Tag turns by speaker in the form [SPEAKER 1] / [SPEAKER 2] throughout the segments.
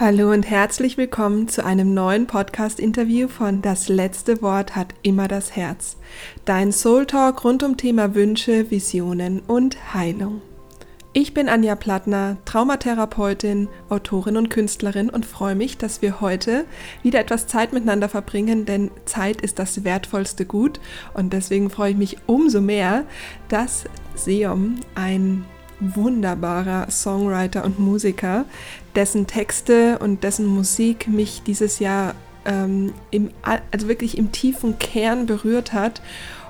[SPEAKER 1] Hallo und herzlich willkommen zu einem neuen Podcast-Interview von Das letzte Wort hat immer das Herz. Dein Soul Talk rund um Thema Wünsche, Visionen und Heilung. Ich bin Anja Plattner, Traumatherapeutin, Autorin und Künstlerin und freue mich, dass wir heute wieder etwas Zeit miteinander verbringen, denn Zeit ist das wertvollste Gut und deswegen freue ich mich umso mehr, dass Seom ein wunderbarer Songwriter und Musiker, dessen Texte und dessen Musik mich dieses Jahr ähm, im, also wirklich im tiefen Kern berührt hat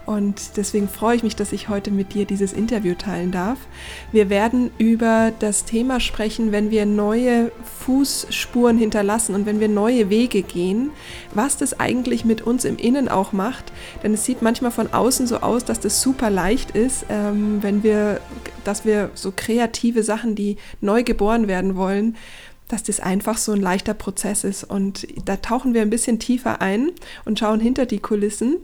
[SPEAKER 1] und deswegen freue ich mich, dass ich heute mit dir dieses Interview teilen darf. Wir werden über das Thema sprechen, wenn wir neue Fußspuren hinterlassen und wenn wir neue Wege gehen, was das eigentlich mit uns im Innen auch macht. Denn es sieht manchmal von außen so aus, dass das super leicht ist, ähm, wenn wir, dass wir so kreative Sachen, die neu geboren werden wollen, dass das einfach so ein leichter Prozess ist. Und da tauchen wir ein bisschen tiefer ein und schauen hinter die Kulissen.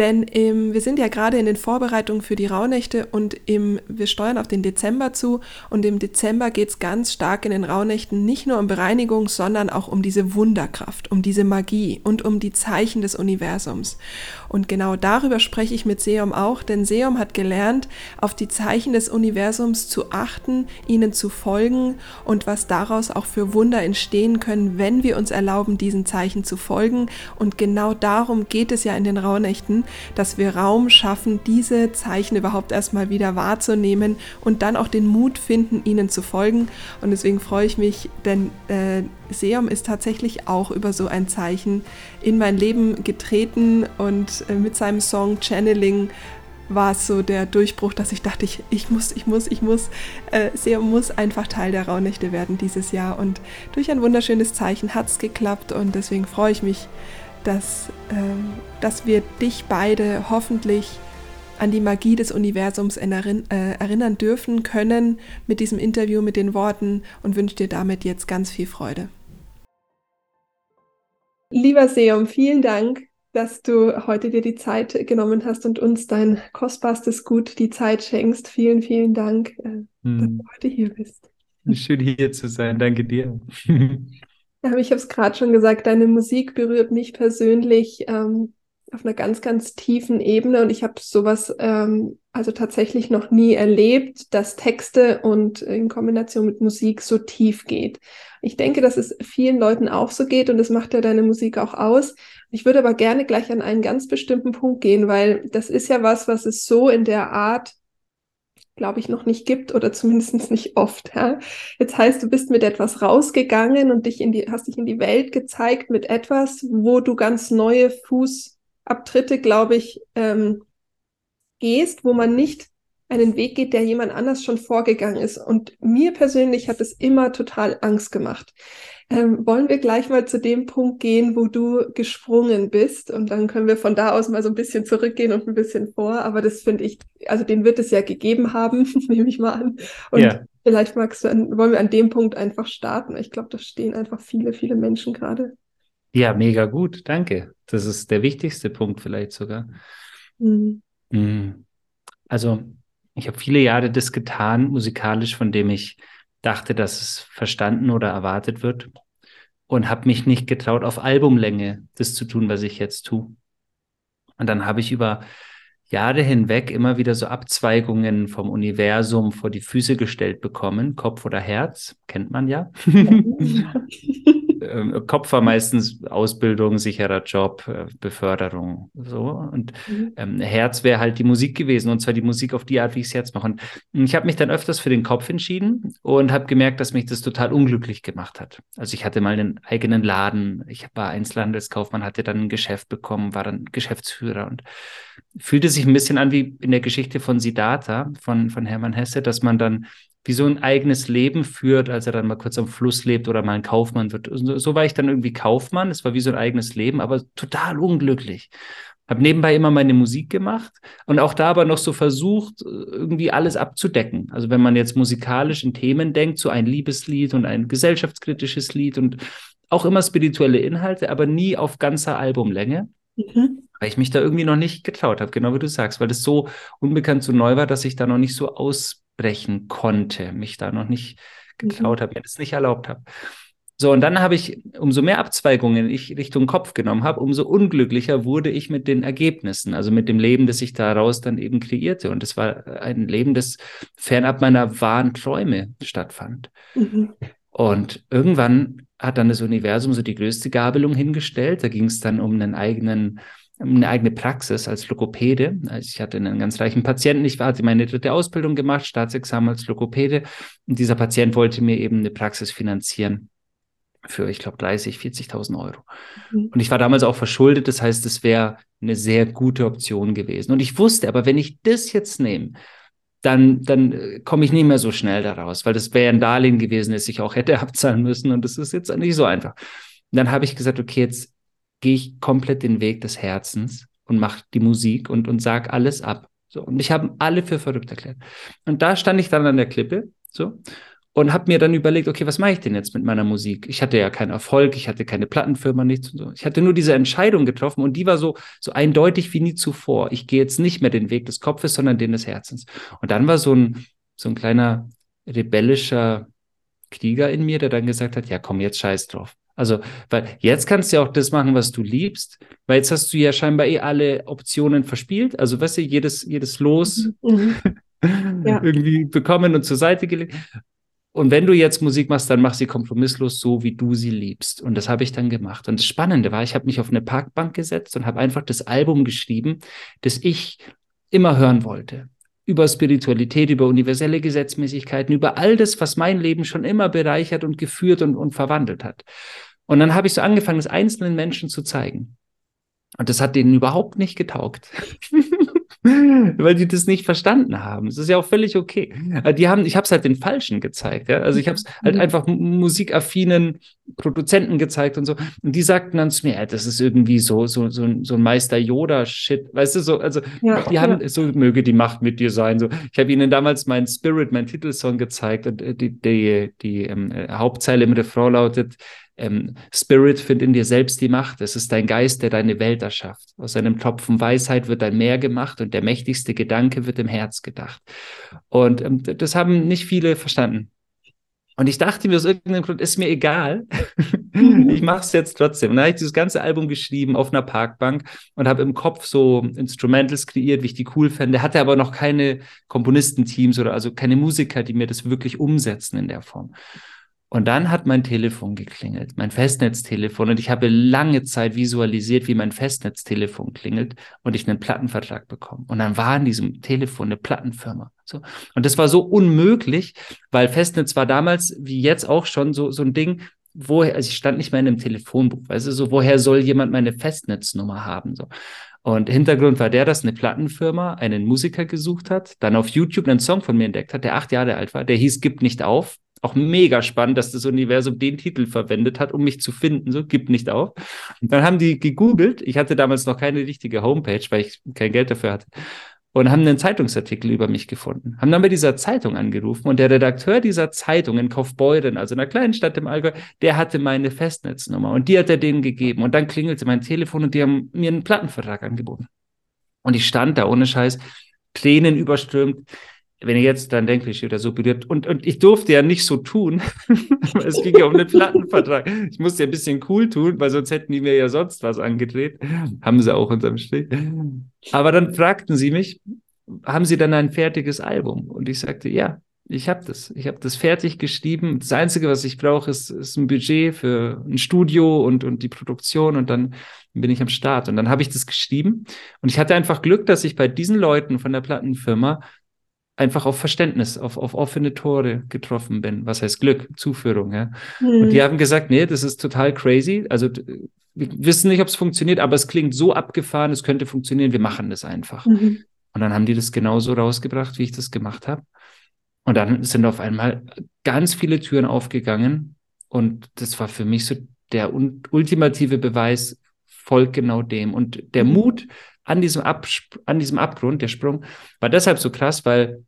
[SPEAKER 1] Denn im, wir sind ja gerade in den Vorbereitungen für die Rauhnächte und im, wir steuern auf den Dezember zu. Und im Dezember geht es ganz stark in den Rauhnächten nicht nur um Bereinigung, sondern auch um diese Wunderkraft, um diese Magie und um die Zeichen des Universums. Und genau darüber spreche ich mit Seom auch, denn Seom hat gelernt, auf die Zeichen des Universums zu achten, ihnen zu folgen und was daraus auch für Wunder entstehen können, wenn wir uns erlauben, diesen Zeichen zu folgen. Und genau darum geht es ja in den Rauhnächten, dass wir Raum schaffen, diese Zeichen überhaupt erstmal wieder wahrzunehmen und dann auch den Mut finden, ihnen zu folgen. Und deswegen freue ich mich, denn äh, Seum ist tatsächlich auch über so ein Zeichen in mein Leben getreten und äh, mit seinem Song Channeling war es so der Durchbruch, dass ich dachte, ich, ich muss, ich muss, ich muss, äh, Seum muss einfach Teil der Rauhnächte werden dieses Jahr. Und durch ein wunderschönes Zeichen hat es geklappt und deswegen freue ich mich, dass, äh, dass wir dich beide hoffentlich an die Magie des Universums äh, erinnern dürfen können mit diesem Interview, mit den Worten und wünsche dir damit jetzt ganz viel Freude. Lieber Seum, vielen Dank, dass du heute dir die Zeit genommen hast und uns dein kostbarstes Gut, die Zeit schenkst. Vielen, vielen Dank, äh, hm. dass du heute hier bist.
[SPEAKER 2] Schön hier zu sein. Danke dir.
[SPEAKER 1] Ja, ich habe es gerade schon gesagt, deine Musik berührt mich persönlich ähm, auf einer ganz, ganz tiefen Ebene und ich habe sowas ähm, also tatsächlich noch nie erlebt, dass Texte und in Kombination mit Musik so tief geht. Ich denke, dass es vielen Leuten auch so geht und das macht ja deine Musik auch aus. Ich würde aber gerne gleich an einen ganz bestimmten Punkt gehen, weil das ist ja was, was es so in der Art glaube ich, noch nicht gibt oder zumindest nicht oft. Ja? Jetzt heißt, du bist mit etwas rausgegangen und dich in die, hast dich in die Welt gezeigt mit etwas, wo du ganz neue Fuß Abtritte, glaube ich, ähm, gehst, wo man nicht einen Weg geht, der jemand anders schon vorgegangen ist. Und mir persönlich hat es immer total Angst gemacht. Ähm, wollen wir gleich mal zu dem Punkt gehen, wo du gesprungen bist und dann können wir von da aus mal so ein bisschen zurückgehen und ein bisschen vor. Aber das finde ich, also den wird es ja gegeben haben, nehme ich mal an. Und yeah. vielleicht magst du, an, wollen wir an dem Punkt einfach starten. Ich glaube, da stehen einfach viele, viele Menschen gerade.
[SPEAKER 2] Ja, mega gut, danke. Das ist der wichtigste Punkt vielleicht sogar. Mhm. mhm. Also, ich habe viele Jahre das getan, musikalisch, von dem ich dachte, dass es verstanden oder erwartet wird und habe mich nicht getraut, auf Albumlänge das zu tun, was ich jetzt tue. Und dann habe ich über Jahre hinweg immer wieder so Abzweigungen vom Universum vor die Füße gestellt bekommen, Kopf oder Herz, kennt man ja. äh, Kopf war meistens Ausbildung, sicherer Job, äh, Beförderung, so. Und mhm. ähm, Herz wäre halt die Musik gewesen und zwar die Musik auf die Art, wie ich es jetzt mache. Und ich habe mich dann öfters für den Kopf entschieden und habe gemerkt, dass mich das total unglücklich gemacht hat. Also ich hatte mal einen eigenen Laden, ich war Einzelhandelskaufmann, hatte dann ein Geschäft bekommen, war dann Geschäftsführer und fühlte sich ein bisschen an wie in der Geschichte von Siddhartha, von, von Hermann Hesse, dass man dann wie so ein eigenes Leben führt, als er dann mal kurz am Fluss lebt oder mal ein Kaufmann wird. So, war ich dann irgendwie Kaufmann. Es war wie so ein eigenes Leben, aber total unglücklich. Habe nebenbei immer meine Musik gemacht und auch da aber noch so versucht, irgendwie alles abzudecken. Also wenn man jetzt musikalisch in Themen denkt, so ein Liebeslied und ein gesellschaftskritisches Lied und auch immer spirituelle Inhalte, aber nie auf ganzer Albumlänge. Mhm. Weil ich mich da irgendwie noch nicht getraut habe, genau wie du sagst, weil es so unbekannt, so neu war, dass ich da noch nicht so aus brechen konnte, mich da noch nicht getraut mhm. habe, mir das nicht erlaubt habe. So, und dann habe ich, umso mehr Abzweigungen ich Richtung Kopf genommen habe, umso unglücklicher wurde ich mit den Ergebnissen, also mit dem Leben, das ich daraus dann eben kreierte. Und es war ein Leben, das fernab meiner wahren Träume stattfand. Mhm. Und irgendwann hat dann das Universum so die größte Gabelung hingestellt. Da ging es dann um einen eigenen eine eigene Praxis als Logopäde. Also ich hatte einen ganz reichen Patienten. Ich hatte meine dritte Ausbildung gemacht, Staatsexamen als Logopäde. Und dieser Patient wollte mir eben eine Praxis finanzieren für, ich glaube, 30, 40.000 Euro. Mhm. Und ich war damals auch verschuldet. Das heißt, es wäre eine sehr gute Option gewesen. Und ich wusste aber, wenn ich das jetzt nehme, dann, dann äh, komme ich nicht mehr so schnell daraus, weil das wäre ein Darlehen gewesen, das ich auch hätte abzahlen müssen. Und das ist jetzt nicht so einfach. Und dann habe ich gesagt, okay, jetzt gehe ich komplett den Weg des Herzens und mache die Musik und, und sag alles ab. So, und ich habe alle für verrückt erklärt. Und da stand ich dann an der Klippe, so, und habe mir dann überlegt, okay, was mache ich denn jetzt mit meiner Musik? Ich hatte ja keinen Erfolg, ich hatte keine Plattenfirma, nichts und so. Ich hatte nur diese Entscheidung getroffen und die war so, so eindeutig wie nie zuvor. Ich gehe jetzt nicht mehr den Weg des Kopfes, sondern den des Herzens. Und dann war so ein, so ein kleiner rebellischer Krieger in mir, der dann gesagt hat, ja, komm, jetzt scheiß drauf. Also, weil jetzt kannst du ja auch das machen, was du liebst, weil jetzt hast du ja scheinbar eh alle Optionen verspielt. Also, weißt du, jedes, jedes Los mhm. ja. irgendwie bekommen und zur Seite gelegt. Und wenn du jetzt Musik machst, dann mach sie kompromisslos so, wie du sie liebst. Und das habe ich dann gemacht. Und das Spannende war, ich habe mich auf eine Parkbank gesetzt und habe einfach das Album geschrieben, das ich immer hören wollte über Spiritualität, über universelle Gesetzmäßigkeiten, über all das, was mein Leben schon immer bereichert und geführt und, und verwandelt hat. Und dann habe ich so angefangen, es einzelnen Menschen zu zeigen. Und das hat denen überhaupt nicht getaugt. weil die das nicht verstanden haben. Es ist ja auch völlig okay. Die haben, ich habe es halt den Falschen gezeigt. Ja? Also ich habe es halt mhm. einfach musikaffinen Produzenten gezeigt und so. Und die sagten dann zu mir, ja, das ist irgendwie so, so, so, so ein Meister Yoda-Shit. Weißt du, so, also ja, die haben, so möge die Macht mit dir sein. So, ich habe ihnen damals meinen Spirit, meinen Titelsong gezeigt und äh, die, die, die ähm, Hauptzeile im Refrain lautet, ähm, Spirit, find in dir selbst die Macht. Es ist dein Geist, der deine Welt erschafft. Aus einem Tropfen Weisheit wird ein Meer gemacht und der mächtigste Gedanke wird im Herz gedacht. Und ähm, das haben nicht viele verstanden. Und ich dachte mir aus irgendeinem Grund, ist mir egal. ich mache es jetzt trotzdem. Und dann habe ich dieses ganze Album geschrieben auf einer Parkbank und habe im Kopf so Instrumentals kreiert, wie ich die cool fände. Hatte aber noch keine Komponistenteams oder also keine Musiker, die mir das wirklich umsetzen in der Form. Und dann hat mein Telefon geklingelt, mein Festnetztelefon. Und ich habe lange Zeit visualisiert, wie mein Festnetztelefon klingelt und ich einen Plattenvertrag bekomme. Und dann war in diesem Telefon eine Plattenfirma. So. Und das war so unmöglich, weil Festnetz war damals, wie jetzt auch schon, so, so ein Ding, woher, also ich stand nicht mehr in einem Telefonbuch, weißt du, so, woher soll jemand meine Festnetznummer haben? So. Und Hintergrund war der, dass eine Plattenfirma einen Musiker gesucht hat, dann auf YouTube einen Song von mir entdeckt hat, der acht Jahre alt war, der hieß Gib nicht auf auch mega spannend, dass das Universum den Titel verwendet hat, um mich zu finden. So, gibt nicht auf. Und dann haben die gegoogelt. Ich hatte damals noch keine richtige Homepage, weil ich kein Geld dafür hatte. Und haben einen Zeitungsartikel über mich gefunden. Haben dann bei dieser Zeitung angerufen und der Redakteur dieser Zeitung in Kaufbeuren, also in einer kleinen Stadt im Allgäu, der hatte meine Festnetznummer und die hat er denen gegeben. Und dann klingelte mein Telefon und die haben mir einen Plattenvertrag angeboten. Und ich stand da ohne Scheiß, Tränen überströmt wenn ihr jetzt dann denkt, ich oder so berührt. Und, und ich durfte ja nicht so tun. es ging ja um den Plattenvertrag. Ich musste ja ein bisschen cool tun, weil sonst hätten die mir ja sonst was angedreht. Haben sie auch unterm Strich. Aber dann fragten sie mich, haben sie dann ein fertiges Album? Und ich sagte, ja, ich habe das. Ich habe das fertig geschrieben. Das Einzige, was ich brauche, ist, ist ein Budget für ein Studio und, und die Produktion und dann bin ich am Start. Und dann habe ich das geschrieben. Und ich hatte einfach Glück, dass ich bei diesen Leuten von der Plattenfirma einfach auf Verständnis, auf, auf offene Tore getroffen bin. Was heißt Glück? Zuführung, ja. Mhm. Und die mhm. haben gesagt, nee, das ist total crazy. Also wir wissen nicht, ob es funktioniert, aber es klingt so abgefahren, es könnte funktionieren, wir machen das einfach. Mhm. Und dann haben die das genauso rausgebracht, wie ich das gemacht habe. Und dann sind auf einmal ganz viele Türen aufgegangen. Und das war für mich so der ultimative Beweis, folgt genau dem. Und der mhm. Mut an diesem, Ab an diesem Abgrund, der Sprung, war deshalb so krass, weil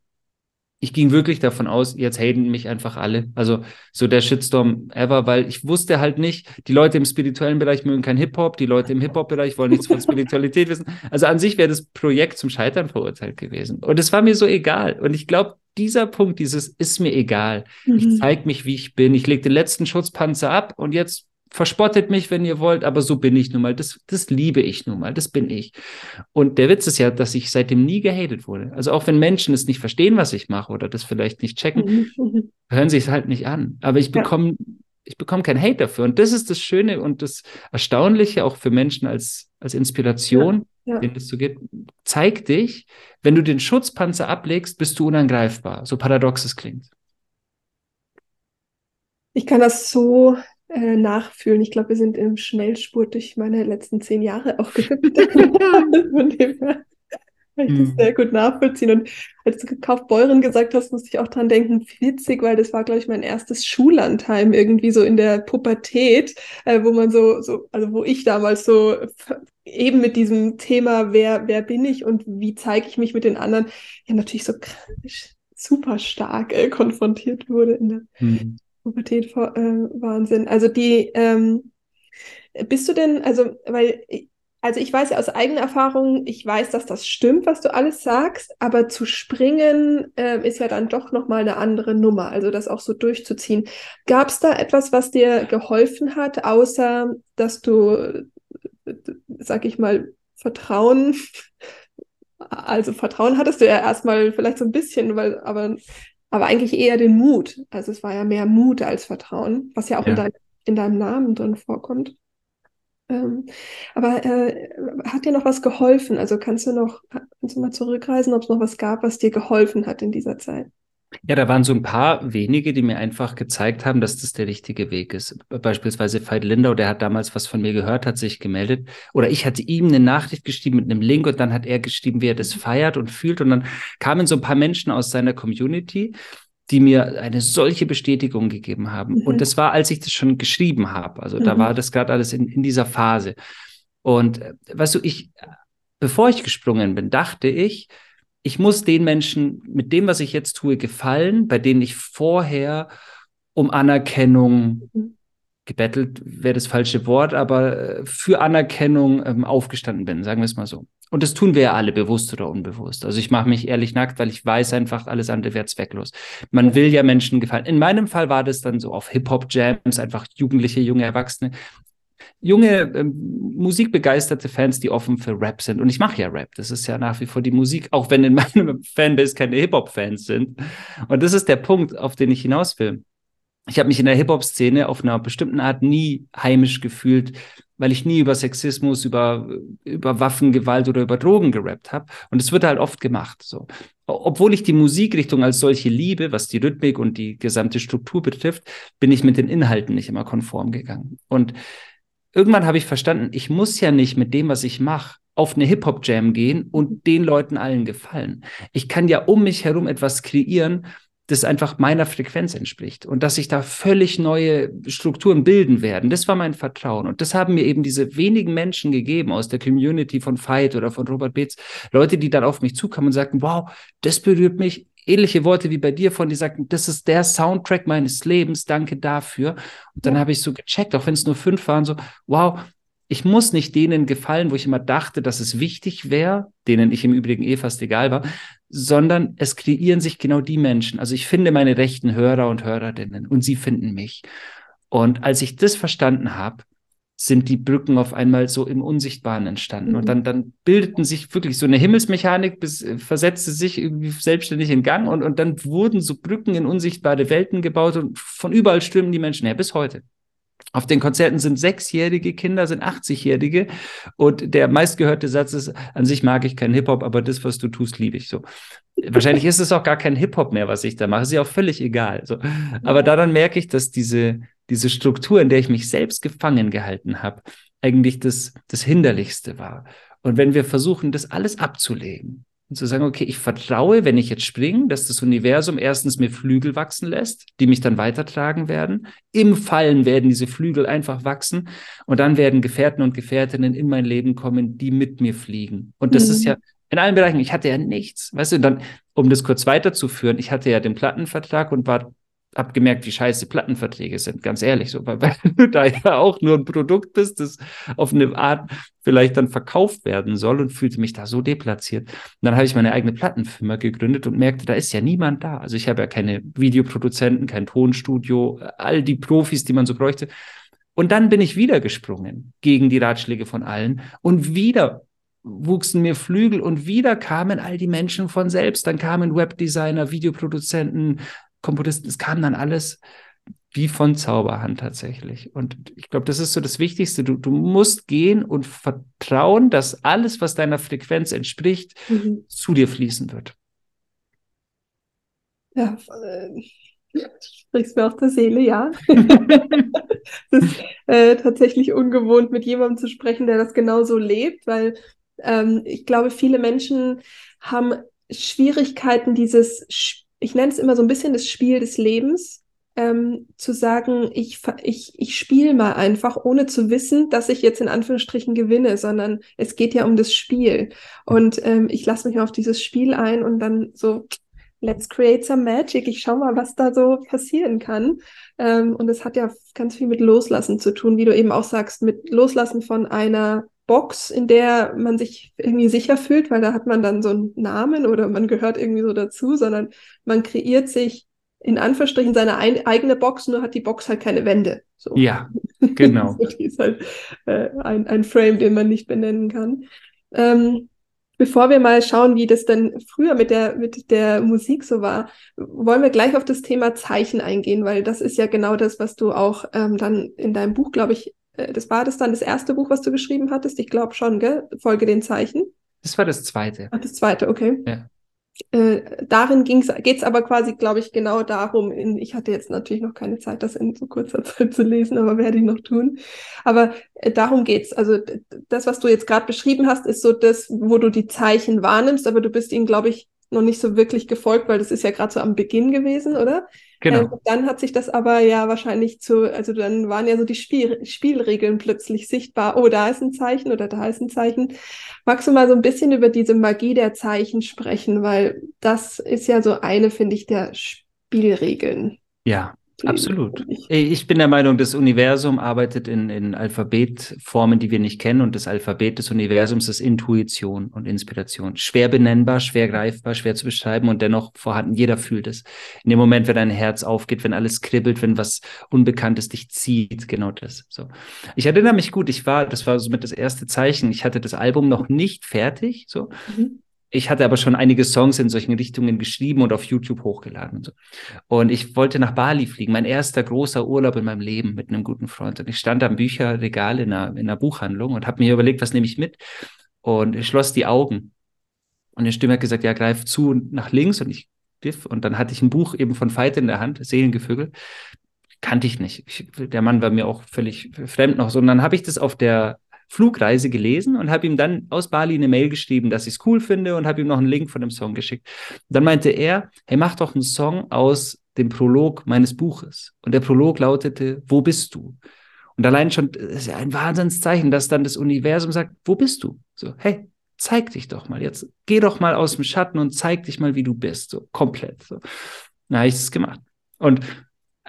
[SPEAKER 2] ich ging wirklich davon aus, jetzt haten mich einfach alle. Also so der Shitstorm ever, weil ich wusste halt nicht, die Leute im spirituellen Bereich mögen kein Hip-Hop, die Leute im Hip-Hop-Bereich wollen nichts von Spiritualität wissen. Also an sich wäre das Projekt zum Scheitern verurteilt gewesen. Und es war mir so egal. Und ich glaube, dieser Punkt, dieses ist mir egal. Mhm. Ich zeige mich, wie ich bin. Ich lege den letzten Schutzpanzer ab und jetzt verspottet mich, wenn ihr wollt, aber so bin ich nun mal. Das, das liebe ich nun mal. Das bin ich. Und der Witz ist ja, dass ich seitdem nie gehatet wurde. Also auch wenn Menschen es nicht verstehen, was ich mache oder das vielleicht nicht checken, mhm. hören sie es halt nicht an. Aber ich bekomme, ja. ich bekomme kein Hate dafür. Und das ist das Schöne und das Erstaunliche auch für Menschen als, als Inspiration, ja. Ja. denen es so geht. Zeig dich, wenn du den Schutzpanzer ablegst, bist du unangreifbar. So paradox es klingt.
[SPEAKER 1] Ich kann das so äh, nachfühlen. Ich glaube, wir sind im Schnellspurt durch meine letzten zehn Jahre auch gehüpft. Von dem her kann ich das mhm. sehr gut nachvollziehen. Und als du Kaufbeuren gesagt hast, musste ich auch dran denken, witzig, weil das war, glaube ich, mein erstes Schullandheim irgendwie so in der Pubertät, äh, wo man so, so, also wo ich damals so eben mit diesem Thema, wer, wer bin ich und wie zeige ich mich mit den anderen, ja natürlich so super stark äh, konfrontiert wurde in der, mhm. Pubertät, äh, Wahnsinn. Also die, ähm, bist du denn, also, weil, also ich weiß ja aus eigener Erfahrung, ich weiß, dass das stimmt, was du alles sagst, aber zu springen äh, ist ja dann doch nochmal eine andere Nummer, also das auch so durchzuziehen. Gab es da etwas, was dir geholfen hat, außer dass du, sag ich mal, Vertrauen also Vertrauen hattest du ja erstmal vielleicht so ein bisschen, weil, aber aber eigentlich eher den Mut. Also es war ja mehr Mut als Vertrauen, was ja auch ja. In, dein, in, deinem Namen drin vorkommt. Ähm, aber äh, hat dir noch was geholfen? Also kannst du noch, kannst du mal zurückreisen, ob es noch was gab, was dir geholfen hat in dieser Zeit?
[SPEAKER 2] Ja, da waren so ein paar wenige, die mir einfach gezeigt haben, dass das der richtige Weg ist. Beispielsweise Veit Lindau, der hat damals was von mir gehört, hat sich gemeldet. Oder ich hatte ihm eine Nachricht geschrieben mit einem Link und dann hat er geschrieben, wie er das feiert und fühlt. Und dann kamen so ein paar Menschen aus seiner Community, die mir eine solche Bestätigung gegeben haben. Mhm. Und das war, als ich das schon geschrieben habe. Also mhm. da war das gerade alles in, in dieser Phase. Und äh, weißt du, ich, bevor ich gesprungen bin, dachte ich, ich muss den Menschen mit dem, was ich jetzt tue, gefallen, bei denen ich vorher um Anerkennung gebettelt, wäre das falsche Wort, aber äh, für Anerkennung ähm, aufgestanden bin, sagen wir es mal so. Und das tun wir ja alle, bewusst oder unbewusst. Also ich mache mich ehrlich nackt, weil ich weiß einfach, alles andere wäre zwecklos. Man will ja Menschen gefallen. In meinem Fall war das dann so auf Hip-Hop-Jams, einfach Jugendliche, junge Erwachsene junge ähm, musikbegeisterte Fans, die offen für Rap sind. Und ich mache ja Rap. Das ist ja nach wie vor die Musik, auch wenn in meinem Fanbase keine Hip-Hop-Fans sind. Und das ist der Punkt, auf den ich hinaus will. Ich habe mich in der Hip-Hop-Szene auf einer bestimmten Art nie heimisch gefühlt, weil ich nie über Sexismus, über, über Waffengewalt oder über Drogen gerappt habe. Und es wird halt oft gemacht. So. Obwohl ich die Musikrichtung als solche liebe, was die Rhythmik und die gesamte Struktur betrifft, bin ich mit den Inhalten nicht immer konform gegangen. Und irgendwann habe ich verstanden, ich muss ja nicht mit dem, was ich mache, auf eine Hip-Hop-Jam gehen und den Leuten allen gefallen. Ich kann ja um mich herum etwas kreieren, das einfach meiner Frequenz entspricht und dass sich da völlig neue Strukturen bilden werden. Das war mein Vertrauen. Und das haben mir eben diese wenigen Menschen gegeben aus der Community von Veit oder von Robert Beetz. Leute, die dann auf mich zukamen und sagten, wow, das berührt mich ähnliche Worte wie bei dir von, die sagten, das ist der Soundtrack meines Lebens, danke dafür. Und dann ja. habe ich so gecheckt, auch wenn es nur fünf waren, so, wow, ich muss nicht denen gefallen, wo ich immer dachte, dass es wichtig wäre, denen ich im Übrigen eh fast egal war, sondern es kreieren sich genau die Menschen. Also ich finde meine rechten Hörer und Hörerinnen und sie finden mich. Und als ich das verstanden habe, sind die Brücken auf einmal so im Unsichtbaren entstanden. Mhm. Und dann, dann bildeten sich wirklich so eine Himmelsmechanik, bis, äh, versetzte sich irgendwie selbstständig in Gang und, und dann wurden so Brücken in unsichtbare Welten gebaut und von überall strömen die Menschen her, bis heute. Auf den Konzerten sind sechsjährige Kinder, sind 80-jährige. Und der meistgehörte Satz ist, an sich mag ich keinen Hip-Hop, aber das, was du tust, liebe ich so. Wahrscheinlich ist es auch gar kein Hip-Hop mehr, was ich da mache. Ist ja auch völlig egal. So. Aber daran merke ich, dass diese, diese Struktur, in der ich mich selbst gefangen gehalten habe, eigentlich das, das Hinderlichste war. Und wenn wir versuchen, das alles abzulegen und zu sagen, okay, ich vertraue, wenn ich jetzt springe, dass das Universum erstens mir Flügel wachsen lässt, die mich dann weitertragen werden. Im Fallen werden diese Flügel einfach wachsen und dann werden Gefährten und Gefährtinnen in mein Leben kommen, die mit mir fliegen. Und das mhm. ist ja in allen Bereichen, ich hatte ja nichts. Weißt du, dann, um das kurz weiterzuführen, ich hatte ja den Plattenvertrag und war habe gemerkt, wie scheiße Plattenverträge sind, ganz ehrlich, so, weil, weil du da ja auch nur ein Produkt bist, das auf eine Art vielleicht dann verkauft werden soll und fühlte mich da so deplatziert. Und dann habe ich meine eigene Plattenfirma gegründet und merkte, da ist ja niemand da. Also ich habe ja keine Videoproduzenten, kein Tonstudio, all die Profis, die man so bräuchte. Und dann bin ich wieder gesprungen gegen die Ratschläge von allen und wieder wuchsen mir Flügel und wieder kamen all die Menschen von selbst. Dann kamen Webdesigner, Videoproduzenten, Komponisten. Es kam dann alles wie von Zauberhand tatsächlich. Und ich glaube, das ist so das Wichtigste. Du, du musst gehen und vertrauen, dass alles, was deiner Frequenz entspricht, mhm. zu dir fließen wird.
[SPEAKER 1] Ja, äh, sprichst mir aus der Seele, ja. das ist äh, tatsächlich ungewohnt, mit jemandem zu sprechen, der das genauso lebt, weil ähm, ich glaube, viele Menschen haben Schwierigkeiten, dieses, ich nenne es immer so ein bisschen das Spiel des Lebens, ähm, zu sagen, ich, ich, ich spiele mal einfach, ohne zu wissen, dass ich jetzt in Anführungsstrichen gewinne, sondern es geht ja um das Spiel. Und ähm, ich lasse mich auf dieses Spiel ein und dann so, let's create some magic. Ich schau mal, was da so passieren kann. Ähm, und es hat ja ganz viel mit Loslassen zu tun, wie du eben auch sagst, mit Loslassen von einer Box, in der man sich irgendwie sicher fühlt, weil da hat man dann so einen Namen oder man gehört irgendwie so dazu, sondern man kreiert sich in Anführungsstrichen seine ein, eigene Box, nur hat die Box halt keine Wände.
[SPEAKER 2] So. Ja, genau.
[SPEAKER 1] so, die ist halt äh, ein, ein Frame, den man nicht benennen kann. Ähm, bevor wir mal schauen, wie das denn früher mit der, mit der Musik so war, wollen wir gleich auf das Thema Zeichen eingehen, weil das ist ja genau das, was du auch ähm, dann in deinem Buch, glaube ich, das war das dann das erste Buch, was du geschrieben hattest? Ich glaube schon, gell? Folge den Zeichen.
[SPEAKER 2] Das war das zweite.
[SPEAKER 1] Ach, das zweite, okay.
[SPEAKER 2] Ja.
[SPEAKER 1] Äh, darin geht es aber quasi, glaube ich, genau darum. In, ich hatte jetzt natürlich noch keine Zeit, das in so kurzer Zeit zu lesen, aber werde ich noch tun. Aber äh, darum geht's. Also das, was du jetzt gerade beschrieben hast, ist so das, wo du die Zeichen wahrnimmst, aber du bist ihnen, glaube ich, noch nicht so wirklich gefolgt, weil das ist ja gerade so am Beginn gewesen, oder?
[SPEAKER 2] Genau.
[SPEAKER 1] Ähm, dann hat sich das aber ja wahrscheinlich zu, also dann waren ja so die Spiel, Spielregeln plötzlich sichtbar. Oh, da ist ein Zeichen oder da ist ein Zeichen. Magst du mal so ein bisschen über diese Magie der Zeichen sprechen? Weil das ist ja so eine, finde ich, der Spielregeln.
[SPEAKER 2] Ja, Absolut. Ich bin der Meinung, das Universum arbeitet in, in Alphabetformen, die wir nicht kennen. Und das Alphabet des Universums ist Intuition und Inspiration. Schwer benennbar, schwer greifbar, schwer zu beschreiben und dennoch vorhanden. Jeder fühlt es. In dem Moment, wenn dein Herz aufgeht, wenn alles kribbelt, wenn was Unbekanntes dich zieht, genau das. So. Ich erinnere mich gut, ich war, das war so mit das erste Zeichen. Ich hatte das Album noch nicht fertig. So. Mhm ich hatte aber schon einige Songs in solchen Richtungen geschrieben und auf YouTube hochgeladen. Und, so. und ich wollte nach Bali fliegen, mein erster großer Urlaub in meinem Leben mit einem guten Freund. Und ich stand am Bücherregal in einer, in einer Buchhandlung und habe mir überlegt, was nehme ich mit? Und ich schloss die Augen. Und die Stimme hat gesagt, ja, greif zu nach links und ich griff. Und dann hatte ich ein Buch eben von Veit in der Hand, Seelengevögel. Kannte ich nicht. Ich, der Mann war mir auch völlig fremd noch. So, und dann habe ich das auf der Flugreise gelesen und habe ihm dann aus Bali eine Mail geschrieben, dass ich es cool finde und habe ihm noch einen Link von dem Song geschickt. dann meinte er, hey, mach doch einen Song aus dem Prolog meines Buches. Und der Prolog lautete, wo bist du? Und allein schon, das ist ja ein Wahnsinnszeichen, dass dann das Universum sagt, wo bist du? So, hey, zeig dich doch mal jetzt. Geh doch mal aus dem Schatten und zeig dich mal, wie du bist. So, komplett. So. Dann habe ich es gemacht. Und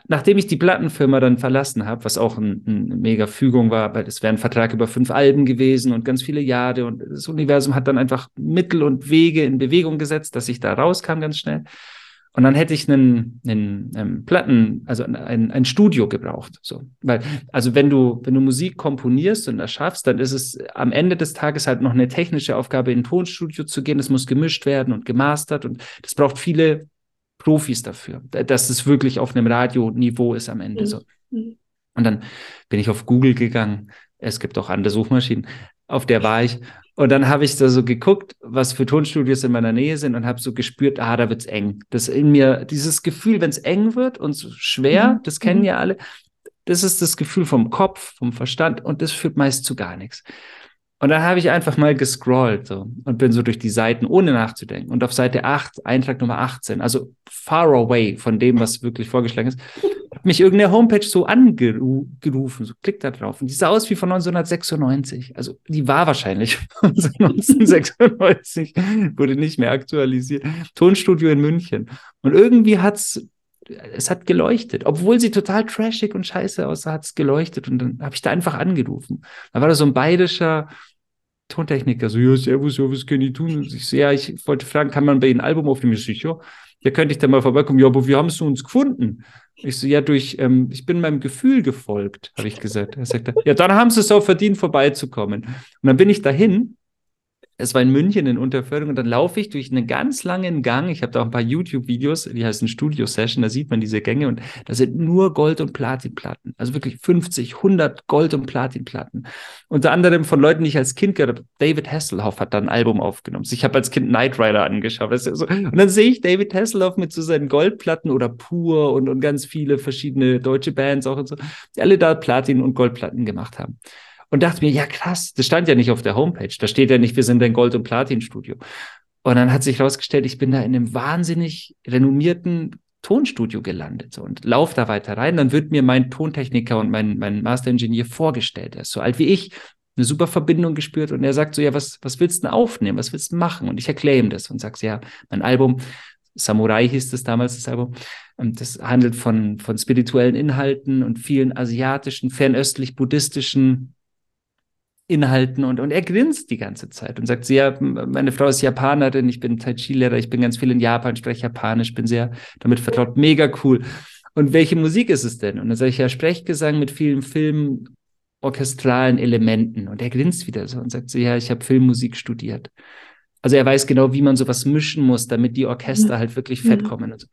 [SPEAKER 2] nachdem ich die Plattenfirma dann verlassen habe, was auch eine ein mega Fügung war, weil es wäre ein Vertrag über fünf Alben gewesen und ganz viele Jahre und das Universum hat dann einfach Mittel und Wege in Bewegung gesetzt, dass ich da rauskam ganz schnell. Und dann hätte ich einen, einen, einen ähm, Platten, also ein, ein Studio gebraucht. So. Weil, also wenn du, wenn du Musik komponierst und erschaffst, dann ist es am Ende des Tages halt noch eine technische Aufgabe, in ein Tonstudio zu gehen. Es muss gemischt werden und gemastert und das braucht viele Profis dafür, dass es wirklich auf einem Radioniveau ist am Ende mhm. so. Mhm. Und dann bin ich auf Google gegangen. Es gibt auch andere Suchmaschinen. Auf der war ich. Und dann habe ich da so geguckt, was für Tonstudios in meiner Nähe sind und habe so gespürt, ah, da wird's eng. Das in mir, dieses Gefühl, wenn es eng wird und so schwer, mhm. das kennen mhm. ja alle, das ist das Gefühl vom Kopf, vom Verstand und das führt meist zu gar nichts. Und dann habe ich einfach mal gescrollt so, und bin so durch die Seiten, ohne nachzudenken. Und auf Seite 8, Eintrag Nummer 18, also far away von dem, was wirklich vorgeschlagen ist, hat mich irgendeine Homepage so angerufen, so klick da drauf. Und die sah aus wie von 1996. Also die war wahrscheinlich von 1996, wurde nicht mehr aktualisiert. Tonstudio in München. Und irgendwie hat's es hat geleuchtet. Obwohl sie total trashig und scheiße aussah, hat es geleuchtet. Und dann habe ich da einfach angerufen. Da war da so ein bayerischer Tontechniker, so, ja, servus, ja, was kann ich tun? Und ich so, ja, ich wollte fragen, kann man bei Ihnen ein Album aufnehmen? Ich so, ja, ja, könnte ich da mal vorbeikommen? Ja, aber wie haben Sie uns gefunden? Ich so, ja, durch, ähm, ich bin meinem Gefühl gefolgt, habe ich gesagt. Er sagte, ja, dann haben Sie es auch verdient, vorbeizukommen. Und dann bin ich dahin es war in München in Unterföhring und dann laufe ich durch einen ganz langen Gang. Ich habe da auch ein paar YouTube-Videos, die heißen Studio Session, da sieht man diese Gänge und da sind nur Gold- und Platinplatten. Also wirklich 50, 100 Gold- und Platinplatten. Unter anderem von Leuten, die ich als Kind gehört habe. David Hasselhoff hat da ein Album aufgenommen. Ich habe als Kind Knight Rider angeschaut. Ja so. Und dann sehe ich David Hasselhoff mit so seinen Goldplatten oder Pur und, und ganz viele verschiedene deutsche Bands auch und so, die alle da Platin- und Goldplatten gemacht haben und dachte mir, ja krass, das stand ja nicht auf der Homepage. Da steht ja nicht, wir sind ein Gold- und Platin-Studio. Und dann hat sich herausgestellt, ich bin da in einem wahnsinnig renommierten Tonstudio gelandet und lauf da weiter rein. Dann wird mir mein Tontechniker und mein, mein Master-Ingenieur vorgestellt. Er ist so alt wie ich, eine super Verbindung gespürt und er sagt so, ja, was, was willst du denn aufnehmen? Was willst du machen? Und ich erkläre ihm das und sage, ja, mein Album, Samurai hieß das damals, das Album, das handelt von, von spirituellen Inhalten und vielen asiatischen, fernöstlich-buddhistischen Inhalten und, und er grinst die ganze Zeit und sagt, sie, ja, meine Frau ist Japanerin, ich bin Tai Chi-Lehrer, ich bin ganz viel in Japan, spreche Japanisch, bin sehr damit vertraut, mega cool. Und welche Musik ist es denn? Und dann sage ich ja, Sprechgesang mit vielen Film, orchestralen Elementen. Und er grinst wieder so und sagt so, ja, ich habe Filmmusik studiert. Also er weiß genau, wie man sowas mischen muss, damit die Orchester halt wirklich fett kommen und so.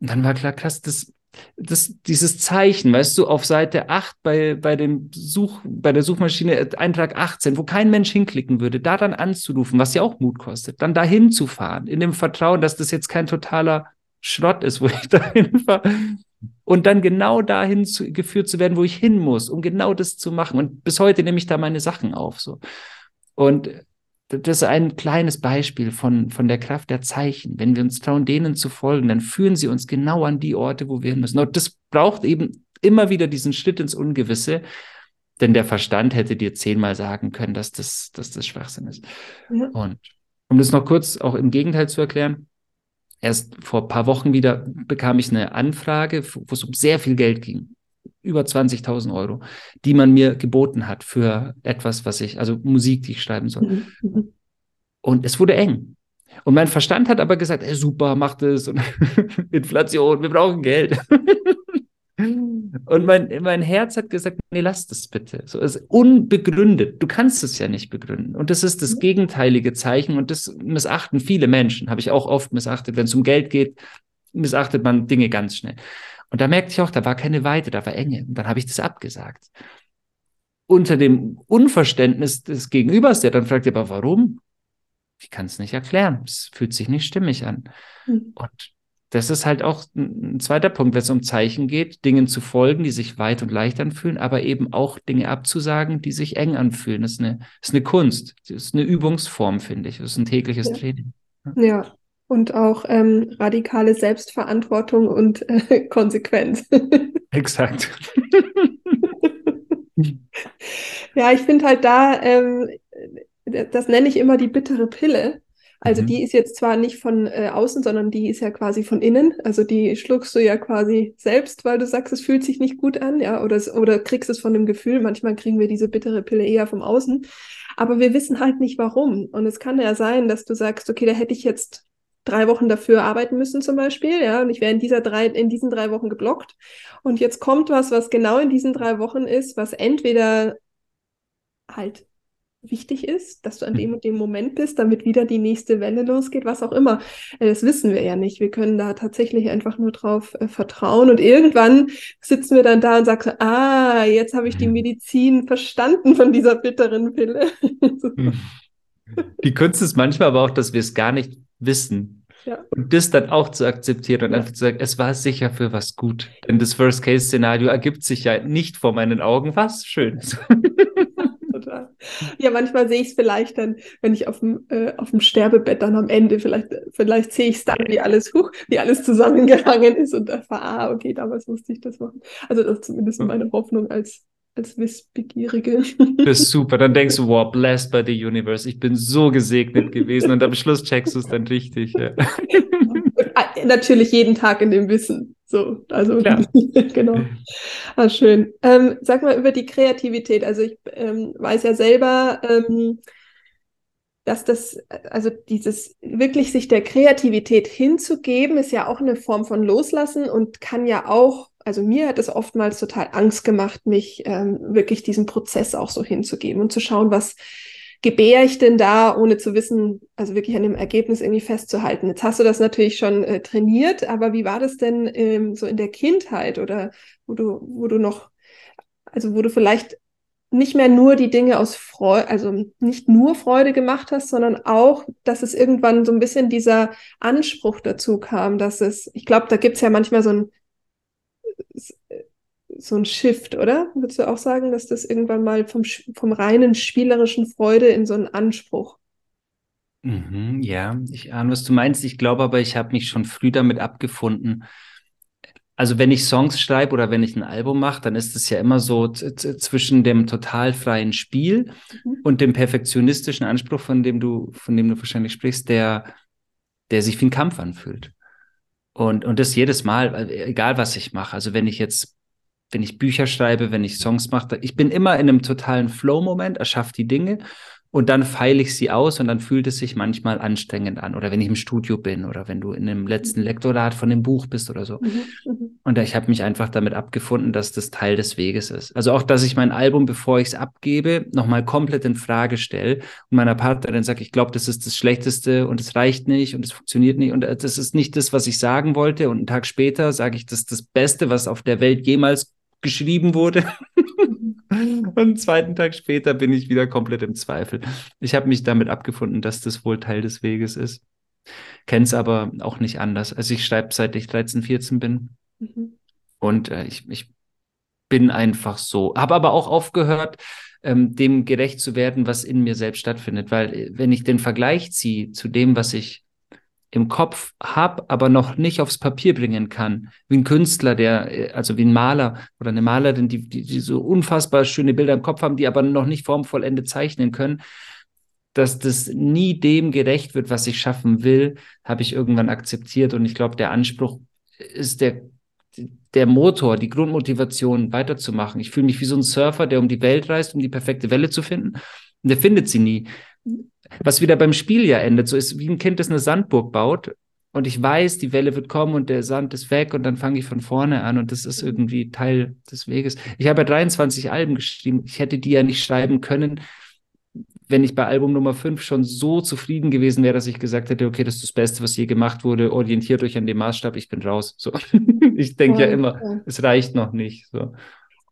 [SPEAKER 2] Und dann war klar, krass, das, das, dieses Zeichen, weißt du, auf Seite 8 bei, bei, dem Such, bei der Suchmaschine Eintrag 18, wo kein Mensch hinklicken würde, da dann anzurufen, was ja auch Mut kostet, dann dahin zu fahren, in dem Vertrauen, dass das jetzt kein totaler Schrott ist, wo ich dahin fahre. Und dann genau dahin zu, geführt zu werden, wo ich hin muss, um genau das zu machen. Und bis heute nehme ich da meine Sachen auf. So. Und das ist ein kleines Beispiel von, von der Kraft der Zeichen. Wenn wir uns trauen, denen zu folgen, dann führen sie uns genau an die Orte, wo wir hin müssen. Und das braucht eben immer wieder diesen Schritt ins Ungewisse, denn der Verstand hätte dir zehnmal sagen können, dass das, dass das Schwachsinn ist. Ja. Und um das noch kurz auch im Gegenteil zu erklären, erst vor ein paar Wochen wieder bekam ich eine Anfrage, wo es um sehr viel Geld ging über 20.000 Euro, die man mir geboten hat für etwas, was ich, also Musik, die ich schreiben soll. Mhm. Und es wurde eng. Und mein Verstand hat aber gesagt, ey, super, mach das und Inflation, wir brauchen Geld. und mein, mein Herz hat gesagt, nee, lass das bitte. So ist unbegründet. Du kannst es ja nicht begründen. Und das ist das mhm. gegenteilige Zeichen und das missachten viele Menschen. Habe ich auch oft missachtet. Wenn es um Geld geht, missachtet man Dinge ganz schnell. Und da merkte ich auch, da war keine Weite, da war Enge. Und dann habe ich das abgesagt. Unter dem Unverständnis des Gegenübers, der dann fragt, aber warum? Ich kann es nicht erklären. Es fühlt sich nicht stimmig an. Mhm. Und das ist halt auch ein zweiter Punkt, wenn es um Zeichen geht, Dingen zu folgen, die sich weit und leicht anfühlen, aber eben auch Dinge abzusagen, die sich eng anfühlen. Das ist eine, das ist eine Kunst, das ist eine Übungsform, finde ich. Das ist ein tägliches
[SPEAKER 1] ja.
[SPEAKER 2] Training.
[SPEAKER 1] Ja, und auch ähm, radikale Selbstverantwortung und äh, Konsequenz.
[SPEAKER 2] Exakt.
[SPEAKER 1] ja, ich finde halt da, ähm, das nenne ich immer die bittere Pille. Also mhm. die ist jetzt zwar nicht von äh, außen, sondern die ist ja quasi von innen. Also die schluckst du ja quasi selbst, weil du sagst, es fühlt sich nicht gut an, ja, oder, oder kriegst es von dem Gefühl. Manchmal kriegen wir diese bittere Pille eher vom Außen. Aber wir wissen halt nicht warum. Und es kann ja sein, dass du sagst, okay, da hätte ich jetzt drei Wochen dafür arbeiten müssen zum Beispiel, ja, und ich wäre in dieser drei, in diesen drei Wochen geblockt. Und jetzt kommt was, was genau in diesen drei Wochen ist, was entweder halt wichtig ist, dass du an dem und dem Moment bist, damit wieder die nächste Welle losgeht, was auch immer. Äh, das wissen wir ja nicht. Wir können da tatsächlich einfach nur drauf äh, vertrauen und irgendwann sitzen wir dann da und sagen, ah, jetzt habe ich die Medizin verstanden von dieser bitteren Pille.
[SPEAKER 2] die Kunst ist manchmal aber auch, dass wir es gar nicht wissen. Ja. Und das dann auch zu akzeptieren und ja. einfach zu sagen, es war sicher für was gut. Denn das Worst-Case-Szenario ergibt sich ja nicht vor meinen Augen. Was Schönes.
[SPEAKER 1] Total. Ja, manchmal sehe ich es vielleicht dann, wenn ich auf dem, äh, auf dem Sterbebett dann am Ende, vielleicht, vielleicht sehe ich es dann, wie alles, huch, wie alles zusammengehangen ist und erfahre, ah, okay, damals musste ich das machen. Also das ist zumindest meine Hoffnung als als Wissbegierige.
[SPEAKER 2] Das ist super. Dann denkst du, wow, blessed by the universe. Ich bin so gesegnet gewesen und am Schluss checkst du es dann richtig. Ja.
[SPEAKER 1] natürlich jeden Tag in dem Wissen. So, also genau. Ah, schön. Ähm, sag mal über die Kreativität. Also ich ähm, weiß ja selber, ähm, dass das, also dieses wirklich sich der Kreativität hinzugeben, ist ja auch eine Form von Loslassen und kann ja auch, also mir hat es oftmals total Angst gemacht, mich ähm, wirklich diesem Prozess auch so hinzugeben und zu schauen, was gebäre ich denn da, ohne zu wissen, also wirklich an dem Ergebnis irgendwie festzuhalten. Jetzt hast du das natürlich schon äh, trainiert, aber wie war das denn ähm, so in der Kindheit oder wo du, wo du noch, also wo du vielleicht nicht mehr nur die Dinge aus Freude, also nicht nur Freude gemacht hast, sondern auch, dass es irgendwann so ein bisschen dieser Anspruch dazu kam, dass es, ich glaube, da gibt es ja manchmal so ein so ein Shift, oder? Würdest du auch sagen, dass das irgendwann mal vom, vom reinen spielerischen Freude in so einen Anspruch?
[SPEAKER 2] Mhm, ja, ich ahne, was du meinst. Ich glaube aber, ich habe mich schon früh damit abgefunden, also wenn ich Songs schreibe oder wenn ich ein Album mache, dann ist es ja immer so zwischen dem total freien Spiel mhm. und dem perfektionistischen Anspruch, von dem du, von dem du wahrscheinlich sprichst, der, der sich wie ein Kampf anfühlt. Und, und das jedes Mal, egal was ich mache. Also wenn ich jetzt, wenn ich Bücher schreibe, wenn ich Songs mache, ich bin immer in einem totalen Flow-Moment, erschaffe die Dinge und dann feile ich sie aus und dann fühlt es sich manchmal anstrengend an. Oder wenn ich im Studio bin oder wenn du in dem letzten mhm. Lektorat von dem Buch bist oder so. Mhm, mhm. Und ich habe mich einfach damit abgefunden, dass das Teil des Weges ist. Also auch, dass ich mein Album, bevor ich es abgebe, nochmal komplett in Frage stelle und meiner Partnerin sage, ich glaube, das ist das Schlechteste und es reicht nicht und es funktioniert nicht und äh, das ist nicht das, was ich sagen wollte. Und einen Tag später sage ich, das ist das Beste, was auf der Welt jemals geschrieben wurde. Und einen zweiten Tag später bin ich wieder komplett im Zweifel. Ich habe mich damit abgefunden, dass das wohl Teil des Weges ist. Kenne es aber auch nicht anders. Also ich schreibe seit ich 13, 14 bin. Mhm. Und äh, ich, ich bin einfach so. Habe aber auch aufgehört, ähm, dem gerecht zu werden, was in mir selbst stattfindet. Weil äh, wenn ich den Vergleich ziehe zu dem, was ich im Kopf habe, aber noch nicht aufs Papier bringen kann. Wie ein Künstler, der, äh, also wie ein Maler oder eine Malerin, die, die, die so unfassbar schöne Bilder im Kopf haben, die aber noch nicht formvollendet zeichnen können, dass das nie dem gerecht wird, was ich schaffen will, habe ich irgendwann akzeptiert. Und ich glaube, der Anspruch ist der, der Motor, die Grundmotivation weiterzumachen. Ich fühle mich wie so ein Surfer, der um die Welt reist, um die perfekte Welle zu finden. Und der findet sie nie was wieder beim Spiel ja endet. So ist wie ein Kind, das eine Sandburg baut und ich weiß, die Welle wird kommen und der Sand ist weg und dann fange ich von vorne an und das ist irgendwie Teil des Weges. Ich habe ja 23 Alben geschrieben. Ich hätte die ja nicht schreiben können, wenn ich bei Album Nummer 5 schon so zufrieden gewesen wäre, dass ich gesagt hätte, okay, das ist das Beste, was je gemacht wurde, orientiert euch an dem Maßstab, ich bin raus. So. ich denke ja immer, es reicht noch nicht. So.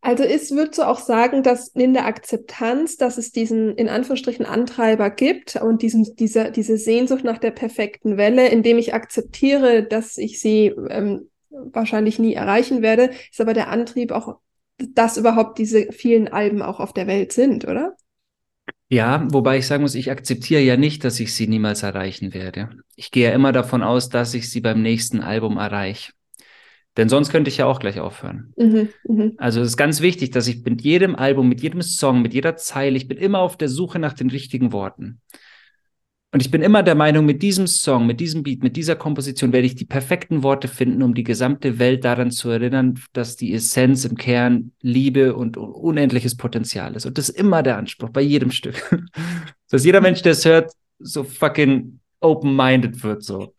[SPEAKER 1] Also ist, würdest du auch sagen, dass in der Akzeptanz, dass es diesen in Anführungsstrichen Antreiber gibt und diesen, diese, diese Sehnsucht nach der perfekten Welle, indem ich akzeptiere, dass ich sie ähm, wahrscheinlich nie erreichen werde, ist aber der Antrieb auch, dass überhaupt diese vielen Alben auch auf der Welt sind, oder?
[SPEAKER 2] Ja, wobei ich sagen muss, ich akzeptiere ja nicht, dass ich sie niemals erreichen werde. Ich gehe ja immer davon aus, dass ich sie beim nächsten Album erreiche. Denn sonst könnte ich ja auch gleich aufhören. Mhm, mh. Also es ist ganz wichtig, dass ich mit jedem Album, mit jedem Song, mit jeder Zeile, ich bin immer auf der Suche nach den richtigen Worten. Und ich bin immer der Meinung, mit diesem Song, mit diesem Beat, mit dieser Komposition werde ich die perfekten Worte finden, um die gesamte Welt daran zu erinnern, dass die Essenz im Kern Liebe und unendliches Potenzial ist. Und das ist immer der Anspruch bei jedem Stück. dass jeder Mensch, der es hört, so fucking open-minded wird. So.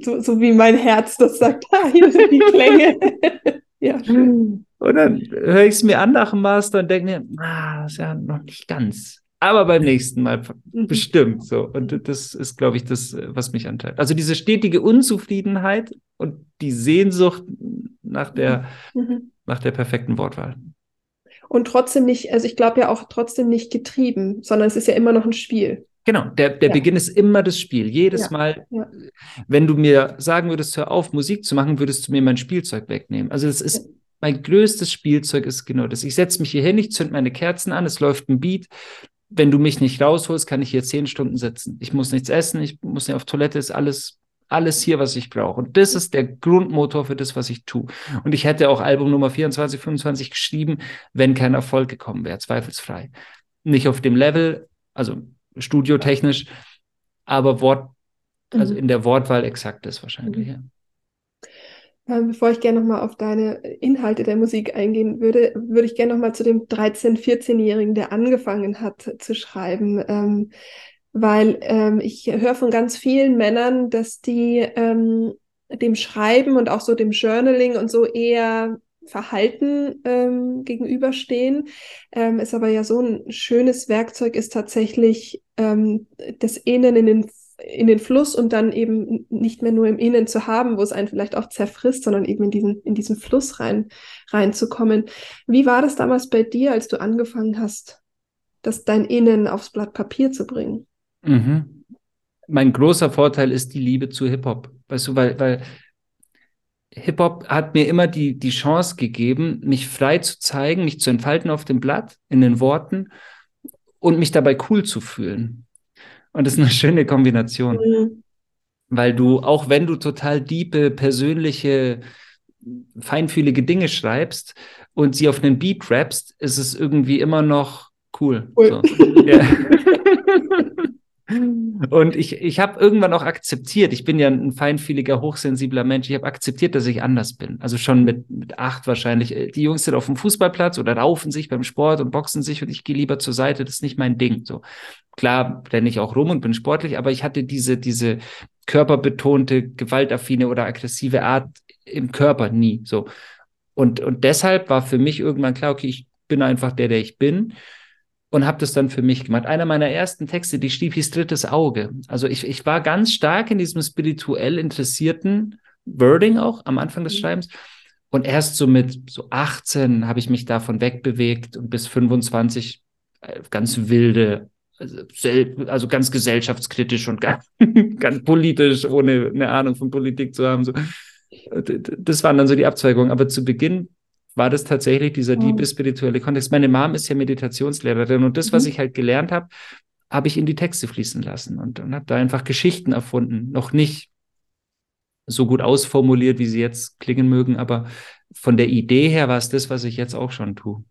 [SPEAKER 1] So, so. wie mein Herz das sagt, ah, hier sind die Klänge.
[SPEAKER 2] ja. Und dann höre ich es mir an nach dem Master und denke mir, ah, das ist ja noch nicht ganz. Aber beim nächsten Mal mhm. bestimmt so. Und das ist, glaube ich, das, was mich anteilt. Also diese stetige Unzufriedenheit und die Sehnsucht nach der, mhm. mhm. nach der perfekten Wortwahl.
[SPEAKER 1] Und trotzdem nicht, also ich glaube ja auch trotzdem nicht getrieben, sondern es ist ja immer noch ein Spiel.
[SPEAKER 2] Genau, der, der ja. Beginn ist immer das Spiel. Jedes ja. Mal, ja. wenn du mir sagen würdest, hör auf, Musik zu machen, würdest du mir mein Spielzeug wegnehmen. Also das ist mein größtes Spielzeug ist genau das. Ich setze mich hier hin, ich zünd meine Kerzen an, es läuft ein Beat. Wenn du mich nicht rausholst, kann ich hier zehn Stunden sitzen. Ich muss nichts essen, ich muss nicht auf Toilette, ist alles, alles hier, was ich brauche. Und das ist der Grundmotor für das, was ich tue. Und ich hätte auch Album Nummer 24, 25 geschrieben, wenn kein Erfolg gekommen wäre, zweifelsfrei. Nicht auf dem Level, also studiotechnisch, aber Wort, also mhm. in der Wortwahl exakt ist wahrscheinlich. Mhm. Ja.
[SPEAKER 1] Ähm, bevor ich gerne nochmal auf deine Inhalte der Musik eingehen würde, würde ich gerne nochmal zu dem 13-, 14-Jährigen, der angefangen hat zu schreiben. Ähm, weil ähm, ich höre von ganz vielen Männern, dass die ähm, dem Schreiben und auch so dem Journaling und so eher Verhalten ähm, gegenüberstehen. Ähm, es aber ja so ein schönes Werkzeug ist tatsächlich ähm, das Innen in den in den Fluss und dann eben nicht mehr nur im Innen zu haben, wo es einen vielleicht auch zerfrisst, sondern eben in diesen, in diesen Fluss rein, reinzukommen. Wie war das damals bei dir, als du angefangen hast, das dein Innen aufs Blatt Papier zu bringen?
[SPEAKER 2] Mhm. Mein großer Vorteil ist die Liebe zu Hip-Hop. Weißt du, weil, weil Hip-Hop hat mir immer die, die Chance gegeben, mich frei zu zeigen, mich zu entfalten auf dem Blatt, in den Worten und mich dabei cool zu fühlen. Und das ist eine schöne Kombination. Mhm. Weil du, auch wenn du total diepe, persönliche, feinfühlige Dinge schreibst und sie auf einen Beat rappst, ist es irgendwie immer noch cool. cool. So. Ja. Und ich, ich habe irgendwann auch akzeptiert, ich bin ja ein feinfühliger, hochsensibler Mensch, ich habe akzeptiert, dass ich anders bin. Also schon mit, mit acht wahrscheinlich. Die Jungs sind auf dem Fußballplatz oder raufen sich beim Sport und boxen sich und ich gehe lieber zur Seite, das ist nicht mein Ding. So Klar renne ich auch rum und bin sportlich, aber ich hatte diese, diese körperbetonte, gewaltaffine oder aggressive Art im Körper nie. So. Und, und deshalb war für mich irgendwann klar, okay, ich bin einfach der, der ich bin und habe das dann für mich gemacht. Einer meiner ersten Texte, die schrieb, hieß Drittes Auge. Also ich, ich war ganz stark in diesem spirituell interessierten Wording auch am Anfang des mhm. Schreibens. Und erst so mit so 18 habe ich mich davon wegbewegt und bis 25 äh, ganz wilde, also, also ganz gesellschaftskritisch und ganz, ganz politisch, ohne eine Ahnung von Politik zu haben. So. Das waren dann so die Abzweigungen. Aber zu Beginn war das tatsächlich dieser diebe spirituelle Kontext. Meine Mom ist ja Meditationslehrerin und das, mhm. was ich halt gelernt habe, habe ich in die Texte fließen lassen und, und habe da einfach Geschichten erfunden. Noch nicht so gut ausformuliert, wie sie jetzt klingen mögen, aber von der Idee her war es das, was ich jetzt auch schon tue.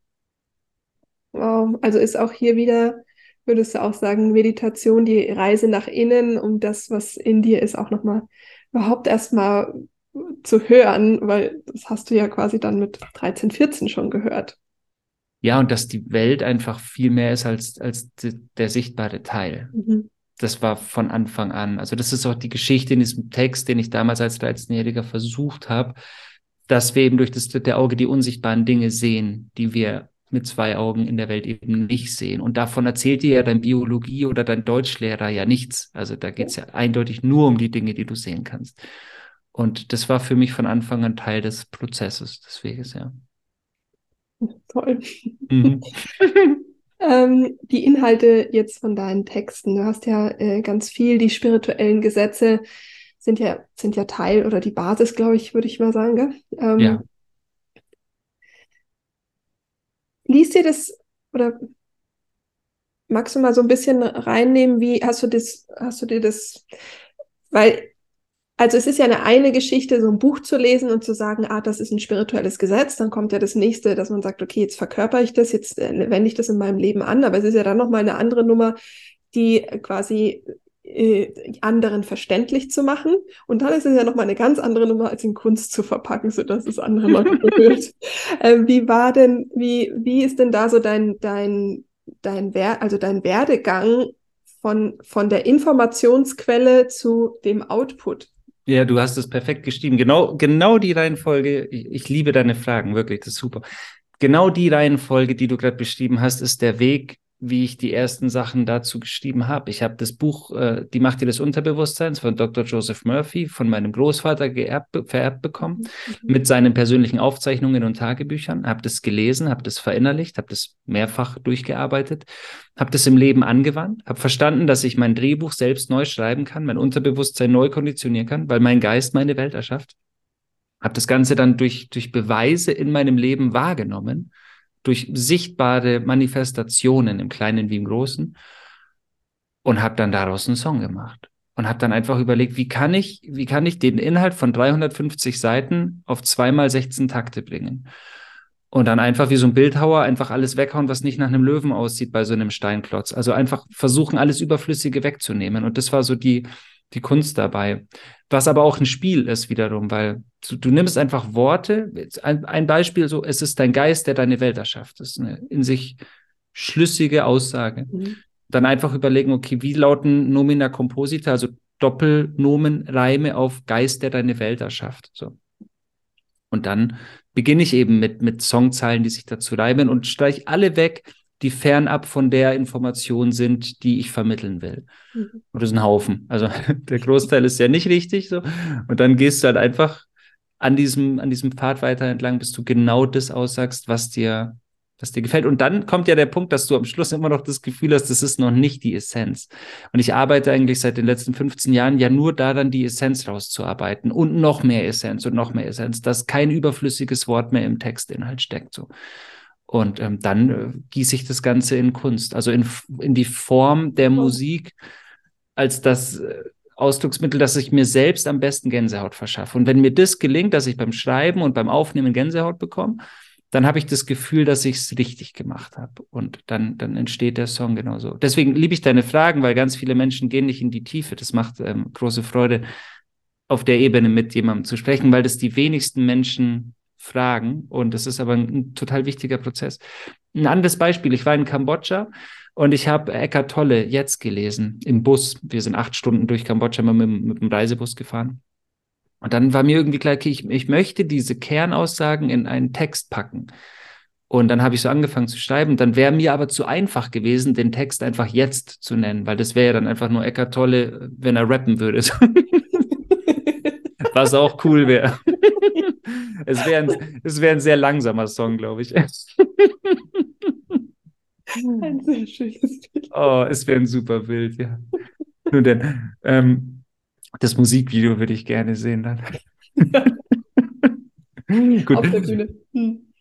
[SPEAKER 1] Wow, also ist auch hier wieder, würdest du auch sagen, Meditation, die Reise nach innen, um das, was in dir ist, auch nochmal überhaupt erstmal zu hören, weil das hast du ja quasi dann mit 13, 14 schon gehört.
[SPEAKER 2] Ja, und dass die Welt einfach viel mehr ist als, als der sichtbare Teil. Mhm. Das war von Anfang an. Also das ist auch die Geschichte in diesem Text, den ich damals als 13-Jähriger versucht habe, dass wir eben durch das dritte Auge die unsichtbaren Dinge sehen, die wir mit zwei Augen in der Welt eben nicht sehen. Und davon erzählt dir ja dein Biologie oder dein Deutschlehrer ja nichts. Also da geht es ja eindeutig nur um die Dinge, die du sehen kannst. Und das war für mich von Anfang an Teil des Prozesses des Weges, ja.
[SPEAKER 1] Toll. Mhm. ähm, die Inhalte jetzt von deinen Texten. Du hast ja äh, ganz viel, die spirituellen Gesetze sind ja, sind ja Teil oder die Basis, glaube ich, würde ich mal sagen. Gell? Ähm, ja. Liest dir das oder magst du mal so ein bisschen reinnehmen, wie hast du das, hast du dir das, weil also es ist ja eine eine Geschichte, so ein Buch zu lesen und zu sagen, ah, das ist ein spirituelles Gesetz, dann kommt ja das nächste, dass man sagt, okay, jetzt verkörper ich das, jetzt äh, wende ich das in meinem Leben an, aber es ist ja dann nochmal eine andere Nummer, die quasi äh, anderen verständlich zu machen. Und dann ist es ja nochmal eine ganz andere Nummer, als in Kunst zu verpacken, sodass es andere Leute berührt. äh, wie war denn, wie, wie ist denn da so dein, dein, dein, Wer also dein Werdegang von, von der Informationsquelle zu dem Output?
[SPEAKER 2] Ja, du hast es perfekt geschrieben. Genau, genau die Reihenfolge. Ich, ich liebe deine Fragen, wirklich, das ist super. Genau die Reihenfolge, die du gerade beschrieben hast, ist der Weg, wie ich die ersten Sachen dazu geschrieben habe. Ich habe das Buch äh, Die Macht des Unterbewusstseins von Dr. Joseph Murphy von meinem Großvater geerbt, vererbt bekommen, mhm. mit seinen persönlichen Aufzeichnungen und Tagebüchern, habe das gelesen, habe das verinnerlicht, habe das mehrfach durchgearbeitet, habe das im Leben angewandt, habe verstanden, dass ich mein Drehbuch selbst neu schreiben kann, mein Unterbewusstsein neu konditionieren kann, weil mein Geist meine Welt erschafft. Habe das Ganze dann durch, durch Beweise in meinem Leben wahrgenommen durch sichtbare Manifestationen im Kleinen wie im Großen und habe dann daraus einen Song gemacht und habe dann einfach überlegt, wie kann ich, wie kann ich den Inhalt von 350 Seiten auf zweimal 16 Takte bringen? Und dann einfach wie so ein Bildhauer einfach alles weghauen, was nicht nach einem Löwen aussieht bei so einem Steinklotz. Also einfach versuchen, alles Überflüssige wegzunehmen. Und das war so die, die Kunst dabei. Was aber auch ein Spiel ist wiederum, weil du, du nimmst einfach Worte. Ein, ein, Beispiel so, es ist dein Geist, der deine Welt erschafft. Das ist eine in sich schlüssige Aussage. Mhm. Dann einfach überlegen, okay, wie lauten Nomina Composita, also Doppelnomen, Reime auf Geist, der deine Welt erschafft. So. Und dann beginne ich eben mit, mit Songzeilen, die sich dazu reimen und streich alle weg, die fernab von der Information sind, die ich vermitteln will. Mhm. Und das ist ein Haufen. Also der Großteil ist ja nicht richtig so. Und dann gehst du halt einfach an diesem, an diesem Pfad weiter entlang, bis du genau das aussagst, was dir, was dir gefällt. Und dann kommt ja der Punkt, dass du am Schluss immer noch das Gefühl hast, das ist noch nicht die Essenz. Und ich arbeite eigentlich seit den letzten 15 Jahren ja nur daran, die Essenz rauszuarbeiten und noch mehr Essenz und noch mehr Essenz, dass kein überflüssiges Wort mehr im Textinhalt steckt. So. Und ähm, dann äh, gieße ich das Ganze in Kunst, also in, in die Form der Musik als das äh, Ausdrucksmittel, dass ich mir selbst am besten Gänsehaut verschaffe. Und wenn mir das gelingt, dass ich beim Schreiben und beim Aufnehmen Gänsehaut bekomme, dann habe ich das Gefühl, dass ich es richtig gemacht habe. Und dann, dann entsteht der Song genauso. Deswegen liebe ich deine Fragen, weil ganz viele Menschen gehen nicht in die Tiefe. Das macht ähm, große Freude, auf der Ebene mit jemandem zu sprechen, weil das die wenigsten Menschen fragen. Und das ist aber ein, ein total wichtiger Prozess. Ein anderes Beispiel, ich war in Kambodscha und ich habe Eckart Tolle jetzt gelesen im Bus. Wir sind acht Stunden durch Kambodscha mit, mit dem Reisebus gefahren. Und dann war mir irgendwie klar, okay, ich, ich möchte diese Kernaussagen in einen Text packen. Und dann habe ich so angefangen zu schreiben. Dann wäre mir aber zu einfach gewesen, den Text einfach jetzt zu nennen, weil das wäre ja dann einfach nur Eckart Tolle, wenn er rappen würde. Was auch cool wäre. Es wäre ein, es wär ein sehr langsamer Song, glaube ich. Ein sehr schönes Bild. Oh, es wäre ein super Bild, ja. Nur denn, ähm, das Musikvideo würde ich gerne sehen dann. Gut. Auf der Bühne. Hm.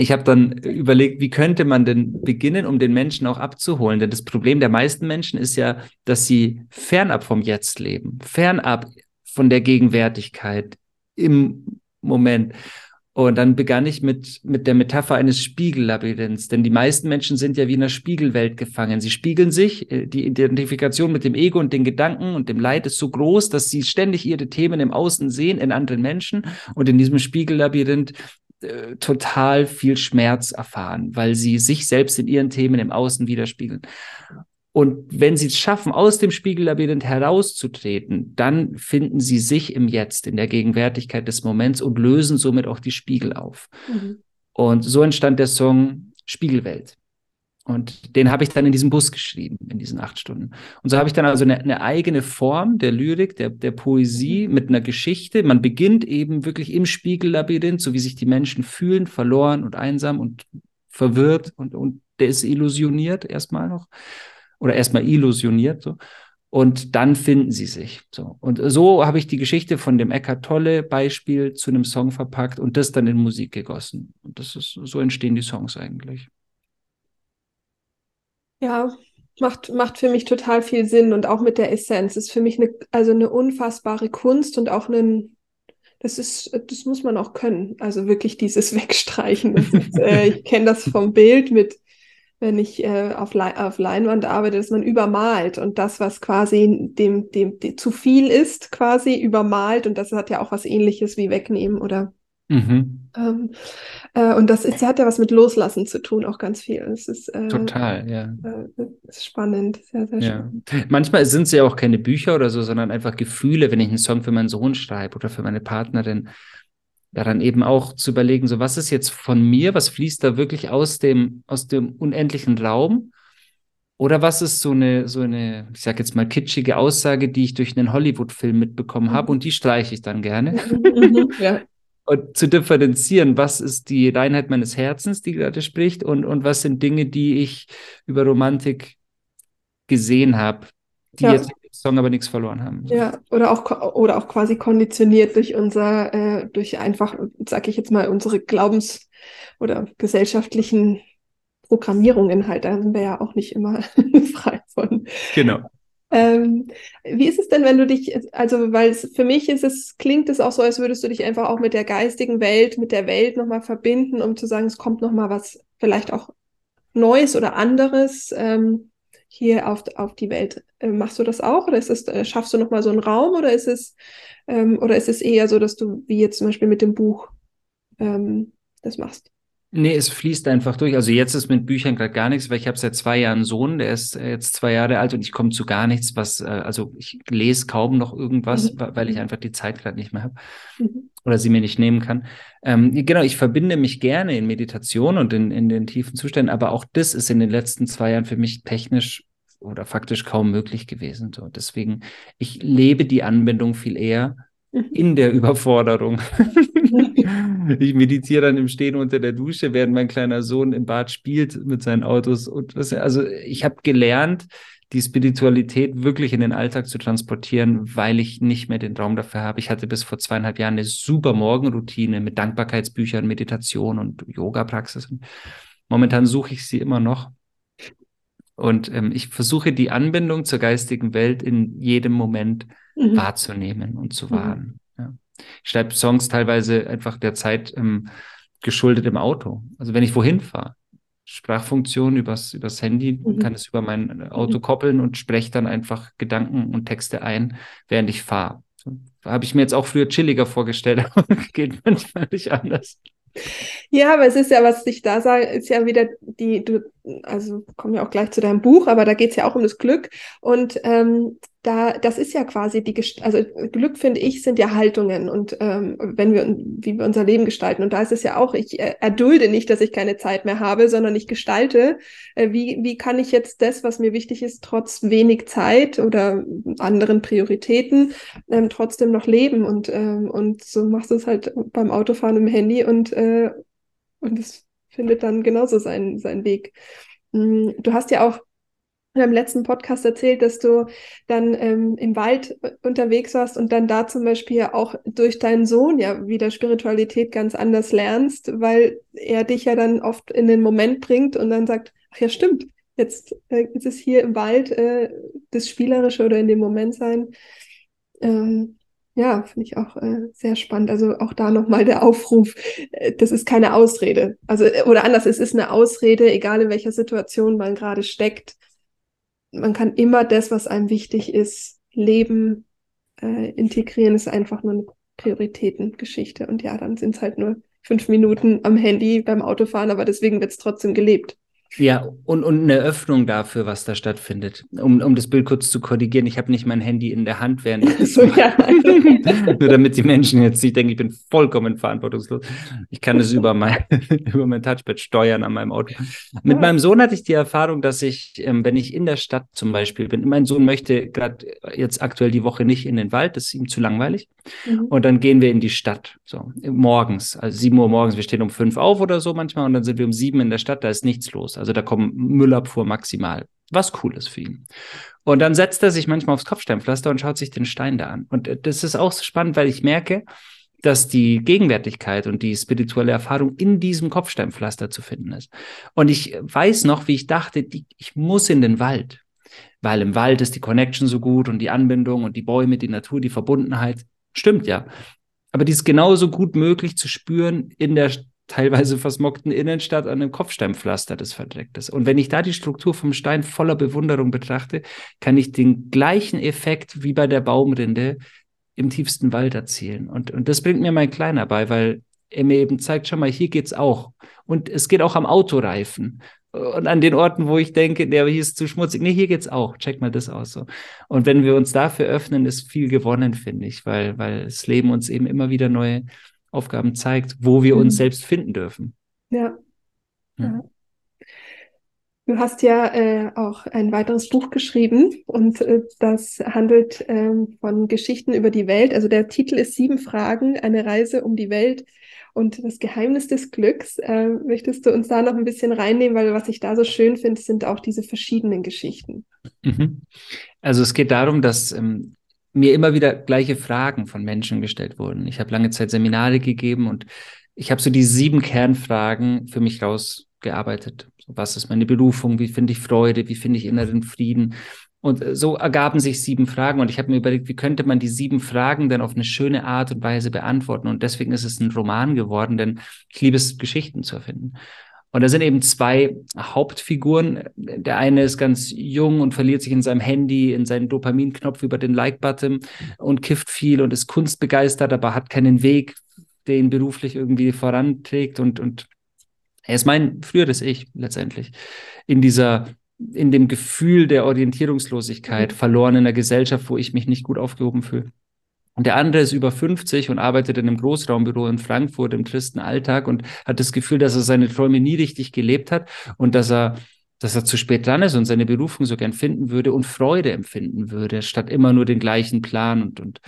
[SPEAKER 2] Ich habe dann überlegt, wie könnte man denn beginnen, um den Menschen auch abzuholen? Denn das Problem der meisten Menschen ist ja, dass sie fernab vom Jetzt leben, fernab von der Gegenwärtigkeit im Moment. Und dann begann ich mit, mit der Metapher eines Spiegellabyrinths, denn die meisten Menschen sind ja wie in einer Spiegelwelt gefangen. Sie spiegeln sich, äh, die Identifikation mit dem Ego und den Gedanken und dem Leid ist so groß, dass sie ständig ihre Themen im Außen sehen, in anderen Menschen und in diesem Spiegellabyrinth äh, total viel Schmerz erfahren, weil sie sich selbst in ihren Themen im Außen widerspiegeln. Und wenn sie es schaffen, aus dem Spiegellabyrinth herauszutreten, dann finden sie sich im Jetzt, in der Gegenwärtigkeit des Moments und lösen somit auch die Spiegel auf. Mhm. Und so entstand der Song Spiegelwelt. Und den habe ich dann in diesem Bus geschrieben, in diesen acht Stunden. Und so habe ich dann also eine, eine, eigene Form der Lyrik, der, der Poesie mhm. mit einer Geschichte. Man beginnt eben wirklich im Spiegellabyrinth, so wie sich die Menschen fühlen, verloren und einsam und verwirrt und, und desillusioniert erstmal noch oder erstmal illusioniert so. Und dann finden sie sich. So. Und so habe ich die Geschichte von dem Eckart Tolle Beispiel zu einem Song verpackt und das dann in Musik gegossen. Und das ist, so entstehen die Songs eigentlich.
[SPEAKER 1] Ja, macht, macht für mich total viel Sinn und auch mit der Essenz. Ist für mich eine, also eine unfassbare Kunst und auch ein, das ist, das muss man auch können. Also wirklich dieses Wegstreichen. Ist, äh, ich kenne das vom Bild mit wenn ich äh, auf, Le auf Leinwand arbeite, dass man übermalt und das, was quasi dem, dem, dem zu viel ist, quasi übermalt und das hat ja auch was ähnliches wie wegnehmen oder mhm. ähm, äh, und das ist, hat ja was mit Loslassen zu tun, auch ganz viel. Es ist,
[SPEAKER 2] äh, Total, ja.
[SPEAKER 1] Äh, ist spannend, sehr, sehr ja.
[SPEAKER 2] spannend. Manchmal sind es ja auch keine Bücher oder so, sondern einfach Gefühle, wenn ich einen Song für meinen Sohn schreibe oder für meine Partnerin ja dann eben auch zu überlegen, so was ist jetzt von mir, was fließt da wirklich aus dem, aus dem unendlichen Raum? Oder was ist so eine, so eine, ich sag jetzt mal, kitschige Aussage, die ich durch einen Hollywood-Film mitbekommen habe mhm. und die streiche ich dann gerne. Mhm, ja. Und zu differenzieren, was ist die Reinheit meines Herzens, die gerade spricht, und, und was sind Dinge, die ich über Romantik gesehen habe, die ja. jetzt Song aber nichts verloren haben.
[SPEAKER 1] Ja, oder auch, oder auch quasi konditioniert durch unser, äh, durch einfach, sag ich jetzt mal, unsere Glaubens- oder gesellschaftlichen Programmierungen halt. Da sind wir ja auch nicht immer frei von.
[SPEAKER 2] Genau.
[SPEAKER 1] Ähm, wie ist es denn, wenn du dich, also weil es, für mich ist es, klingt es auch so, als würdest du dich einfach auch mit der geistigen Welt, mit der Welt nochmal verbinden, um zu sagen, es kommt nochmal was vielleicht auch Neues oder anderes. Ähm, hier auf, auf die Welt. Äh, machst du das auch oder ist es, äh, schaffst du nochmal so einen Raum oder ist es, ähm, oder ist es eher so, dass du, wie jetzt zum Beispiel mit dem Buch, ähm, das machst?
[SPEAKER 2] Nee, es fließt einfach durch. Also jetzt ist mit Büchern gerade gar nichts, weil ich habe seit zwei Jahren einen Sohn, der ist äh, jetzt zwei Jahre alt und ich komme zu gar nichts, was, äh, also ich lese kaum noch irgendwas, mhm. weil ich einfach die Zeit gerade nicht mehr habe mhm. oder sie mir nicht nehmen kann. Ähm, genau, ich verbinde mich gerne in Meditation und in, in den tiefen Zuständen, aber auch das ist in den letzten zwei Jahren für mich technisch oder faktisch kaum möglich gewesen. So, deswegen, ich lebe die Anbindung viel eher mhm. in der Überforderung. ich meditiere dann im Stehen unter der Dusche, während mein kleiner Sohn im Bad spielt mit seinen Autos. Und das, also ich habe gelernt, die Spiritualität wirklich in den Alltag zu transportieren, weil ich nicht mehr den Raum dafür habe. Ich hatte bis vor zweieinhalb Jahren eine super Morgenroutine mit Dankbarkeitsbüchern, Meditation und Yoga-Praxis. Momentan suche ich sie immer noch. Und ähm, ich versuche die Anbindung zur geistigen Welt in jedem Moment mhm. wahrzunehmen und zu mhm. wahren. Ich schreibe Songs teilweise einfach der Zeit ähm, geschuldet im Auto. Also wenn ich wohin fahre, Sprachfunktion übers, übers Handy, mhm. kann es über mein Auto mhm. koppeln und spreche dann einfach Gedanken und Texte ein, während ich fahre. So, Habe ich mir jetzt auch früher chilliger vorgestellt, aber geht manchmal nicht anders.
[SPEAKER 1] Ja, aber es ist ja, was ich da sage, ist ja wieder die, du, also kommen ja auch gleich zu deinem Buch, aber da geht es ja auch um das Glück. Und ähm, da, das ist ja quasi die, also Glück finde ich, sind ja Haltungen und ähm, wenn wir, wie wir unser Leben gestalten. Und da ist es ja auch, ich äh, erdulde nicht, dass ich keine Zeit mehr habe, sondern ich gestalte, äh, wie, wie kann ich jetzt das, was mir wichtig ist, trotz wenig Zeit oder anderen Prioritäten ähm, trotzdem noch leben. Und, ähm, und so machst du es halt beim Autofahren im Handy und, äh, und es findet dann genauso seinen, seinen Weg. Mm, du hast ja auch im letzten Podcast erzählt, dass du dann ähm, im Wald unterwegs warst und dann da zum Beispiel auch durch deinen Sohn ja wieder Spiritualität ganz anders lernst, weil er dich ja dann oft in den Moment bringt und dann sagt, ach ja, stimmt, jetzt äh, ist es hier im Wald äh, das Spielerische oder in dem Moment sein. Ähm, ja, finde ich auch äh, sehr spannend. Also auch da nochmal der Aufruf, äh, das ist keine Ausrede. Also, äh, oder anders, es ist eine Ausrede, egal in welcher Situation man gerade steckt man kann immer das, was einem wichtig ist, leben, äh, integrieren, ist einfach nur eine Prioritätengeschichte. Und ja, dann sind es halt nur fünf Minuten am Handy beim Autofahren, aber deswegen wird es trotzdem gelebt.
[SPEAKER 2] Ja, und, und eine Öffnung dafür, was da stattfindet. Um, um das Bild kurz zu korrigieren, ich habe nicht mein Handy in der Hand, während ich so, ja. Nur damit die Menschen jetzt nicht denken, ich bin vollkommen verantwortungslos. Ich kann es über mein, über mein Touchpad steuern an meinem Auto. Mit ja. meinem Sohn hatte ich die Erfahrung, dass ich, ähm, wenn ich in der Stadt zum Beispiel bin, mein Sohn möchte gerade jetzt aktuell die Woche nicht in den Wald, das ist ihm zu langweilig. Mhm. Und dann gehen wir in die Stadt, so morgens, also sieben Uhr morgens. Wir stehen um fünf auf oder so manchmal und dann sind wir um sieben in der Stadt, da ist nichts los. Also da kommen Müllabfuhr maximal. Was cool ist für ihn. Und dann setzt er sich manchmal aufs Kopfsteinpflaster und schaut sich den Stein da an. Und äh, das ist auch so spannend, weil ich merke, dass die Gegenwärtigkeit und die spirituelle Erfahrung in diesem Kopfsteinpflaster zu finden ist. Und ich weiß noch, wie ich dachte, die, ich muss in den Wald, weil im Wald ist die Connection so gut und die Anbindung und die Bäume, die Natur, die Verbundenheit. Stimmt ja. Aber die ist genauso gut möglich zu spüren in der teilweise versmockten Innenstadt an einem Kopfsteinpflaster, das verdreckt ist. Und wenn ich da die Struktur vom Stein voller Bewunderung betrachte, kann ich den gleichen Effekt wie bei der Baumrinde im tiefsten Wald erzielen. Und, und das bringt mir mein Kleiner bei, weil er mir eben zeigt, schau mal, hier geht's auch. Und es geht auch am Autoreifen. Und an den Orten, wo ich denke, der hier ist zu schmutzig. Nee, hier geht's auch. Check mal das aus. So. Und wenn wir uns dafür öffnen, ist viel gewonnen, finde ich, weil, weil das Leben uns eben immer wieder neue Aufgaben zeigt, wo wir mhm. uns selbst finden dürfen.
[SPEAKER 1] Ja. ja. Du hast ja äh, auch ein weiteres Buch geschrieben und äh, das handelt äh, von Geschichten über die Welt. Also der Titel ist Sieben Fragen, eine Reise um die Welt und das Geheimnis des Glücks. Äh, möchtest du uns da noch ein bisschen reinnehmen, weil was ich da so schön finde, sind auch diese verschiedenen Geschichten.
[SPEAKER 2] Mhm. Also es geht darum, dass ähm, mir immer wieder gleiche Fragen von Menschen gestellt wurden. Ich habe lange Zeit Seminare gegeben und ich habe so die sieben Kernfragen für mich rausgearbeitet. Was ist meine Berufung? Wie finde ich Freude? Wie finde ich inneren Frieden? Und äh, so ergaben sich sieben Fragen und ich habe mir überlegt, wie könnte man die sieben Fragen dann auf eine schöne Art und Weise beantworten? Und deswegen ist es ein Roman geworden, denn ich liebe es, Geschichten zu erfinden. Und da sind eben zwei Hauptfiguren. Der eine ist ganz jung und verliert sich in seinem Handy, in seinen Dopaminknopf über den Like-Button und kifft viel und ist kunstbegeistert, aber hat keinen Weg, der ihn beruflich irgendwie voranträgt. Und, und er ist mein früheres Ich letztendlich. In dieser, in dem Gefühl der Orientierungslosigkeit, mhm. verloren in einer Gesellschaft, wo ich mich nicht gut aufgehoben fühle. Und der andere ist über 50 und arbeitet in einem Großraumbüro in Frankfurt im tristen Alltag und hat das Gefühl, dass er seine Träume nie richtig gelebt hat und dass er, dass er zu spät dran ist und seine Berufung so gern finden würde und Freude empfinden würde, statt immer nur den gleichen Plan und, und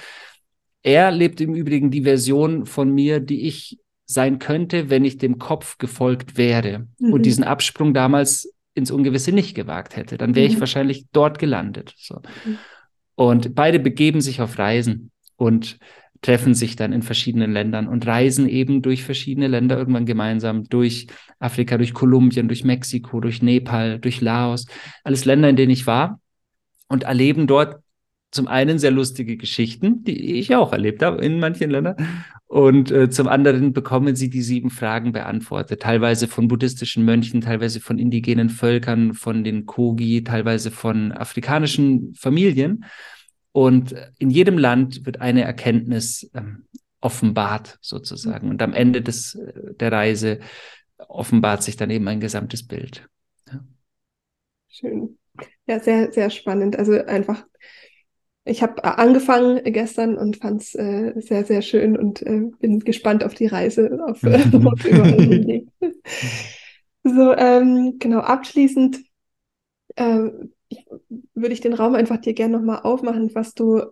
[SPEAKER 2] er lebt im Übrigen die Version von mir, die ich sein könnte, wenn ich dem Kopf gefolgt wäre mhm. und diesen Absprung damals ins Ungewisse nicht gewagt hätte. Dann wäre mhm. ich wahrscheinlich dort gelandet. So. Mhm. Und beide begeben sich auf Reisen und treffen sich dann in verschiedenen Ländern und reisen eben durch verschiedene Länder irgendwann gemeinsam, durch Afrika, durch Kolumbien, durch Mexiko, durch Nepal, durch Laos, alles Länder, in denen ich war und erleben dort zum einen sehr lustige Geschichten, die ich auch erlebt habe in manchen Ländern. Und äh, zum anderen bekommen sie die sieben Fragen beantwortet, teilweise von buddhistischen Mönchen, teilweise von indigenen Völkern, von den Kogi, teilweise von afrikanischen Familien. Und in jedem Land wird eine Erkenntnis ähm, offenbart sozusagen. Und am Ende des, äh, der Reise offenbart sich dann eben ein gesamtes Bild. Ja.
[SPEAKER 1] Schön. Ja, sehr, sehr spannend. Also einfach, ich habe angefangen gestern und fand es äh, sehr, sehr schön und äh, bin gespannt auf die Reise, auf, überall So, ähm, genau, abschließend ähm, ich, würde ich den Raum einfach dir gerne nochmal aufmachen, was du,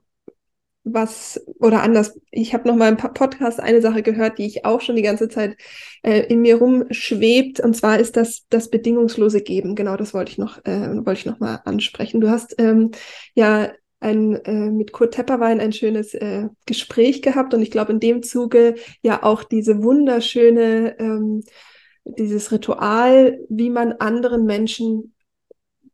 [SPEAKER 1] was, oder anders, ich habe nochmal im Podcast eine Sache gehört, die ich auch schon die ganze Zeit äh, in mir rumschwebt, und zwar ist das das bedingungslose Geben. Genau, das wollte ich noch, äh, wollte ich nochmal ansprechen. Du hast ähm, ja ein, äh, mit Kurt Tepperwein ein schönes äh, Gespräch gehabt und ich glaube in dem Zuge ja auch diese wunderschöne, ähm, dieses Ritual, wie man anderen Menschen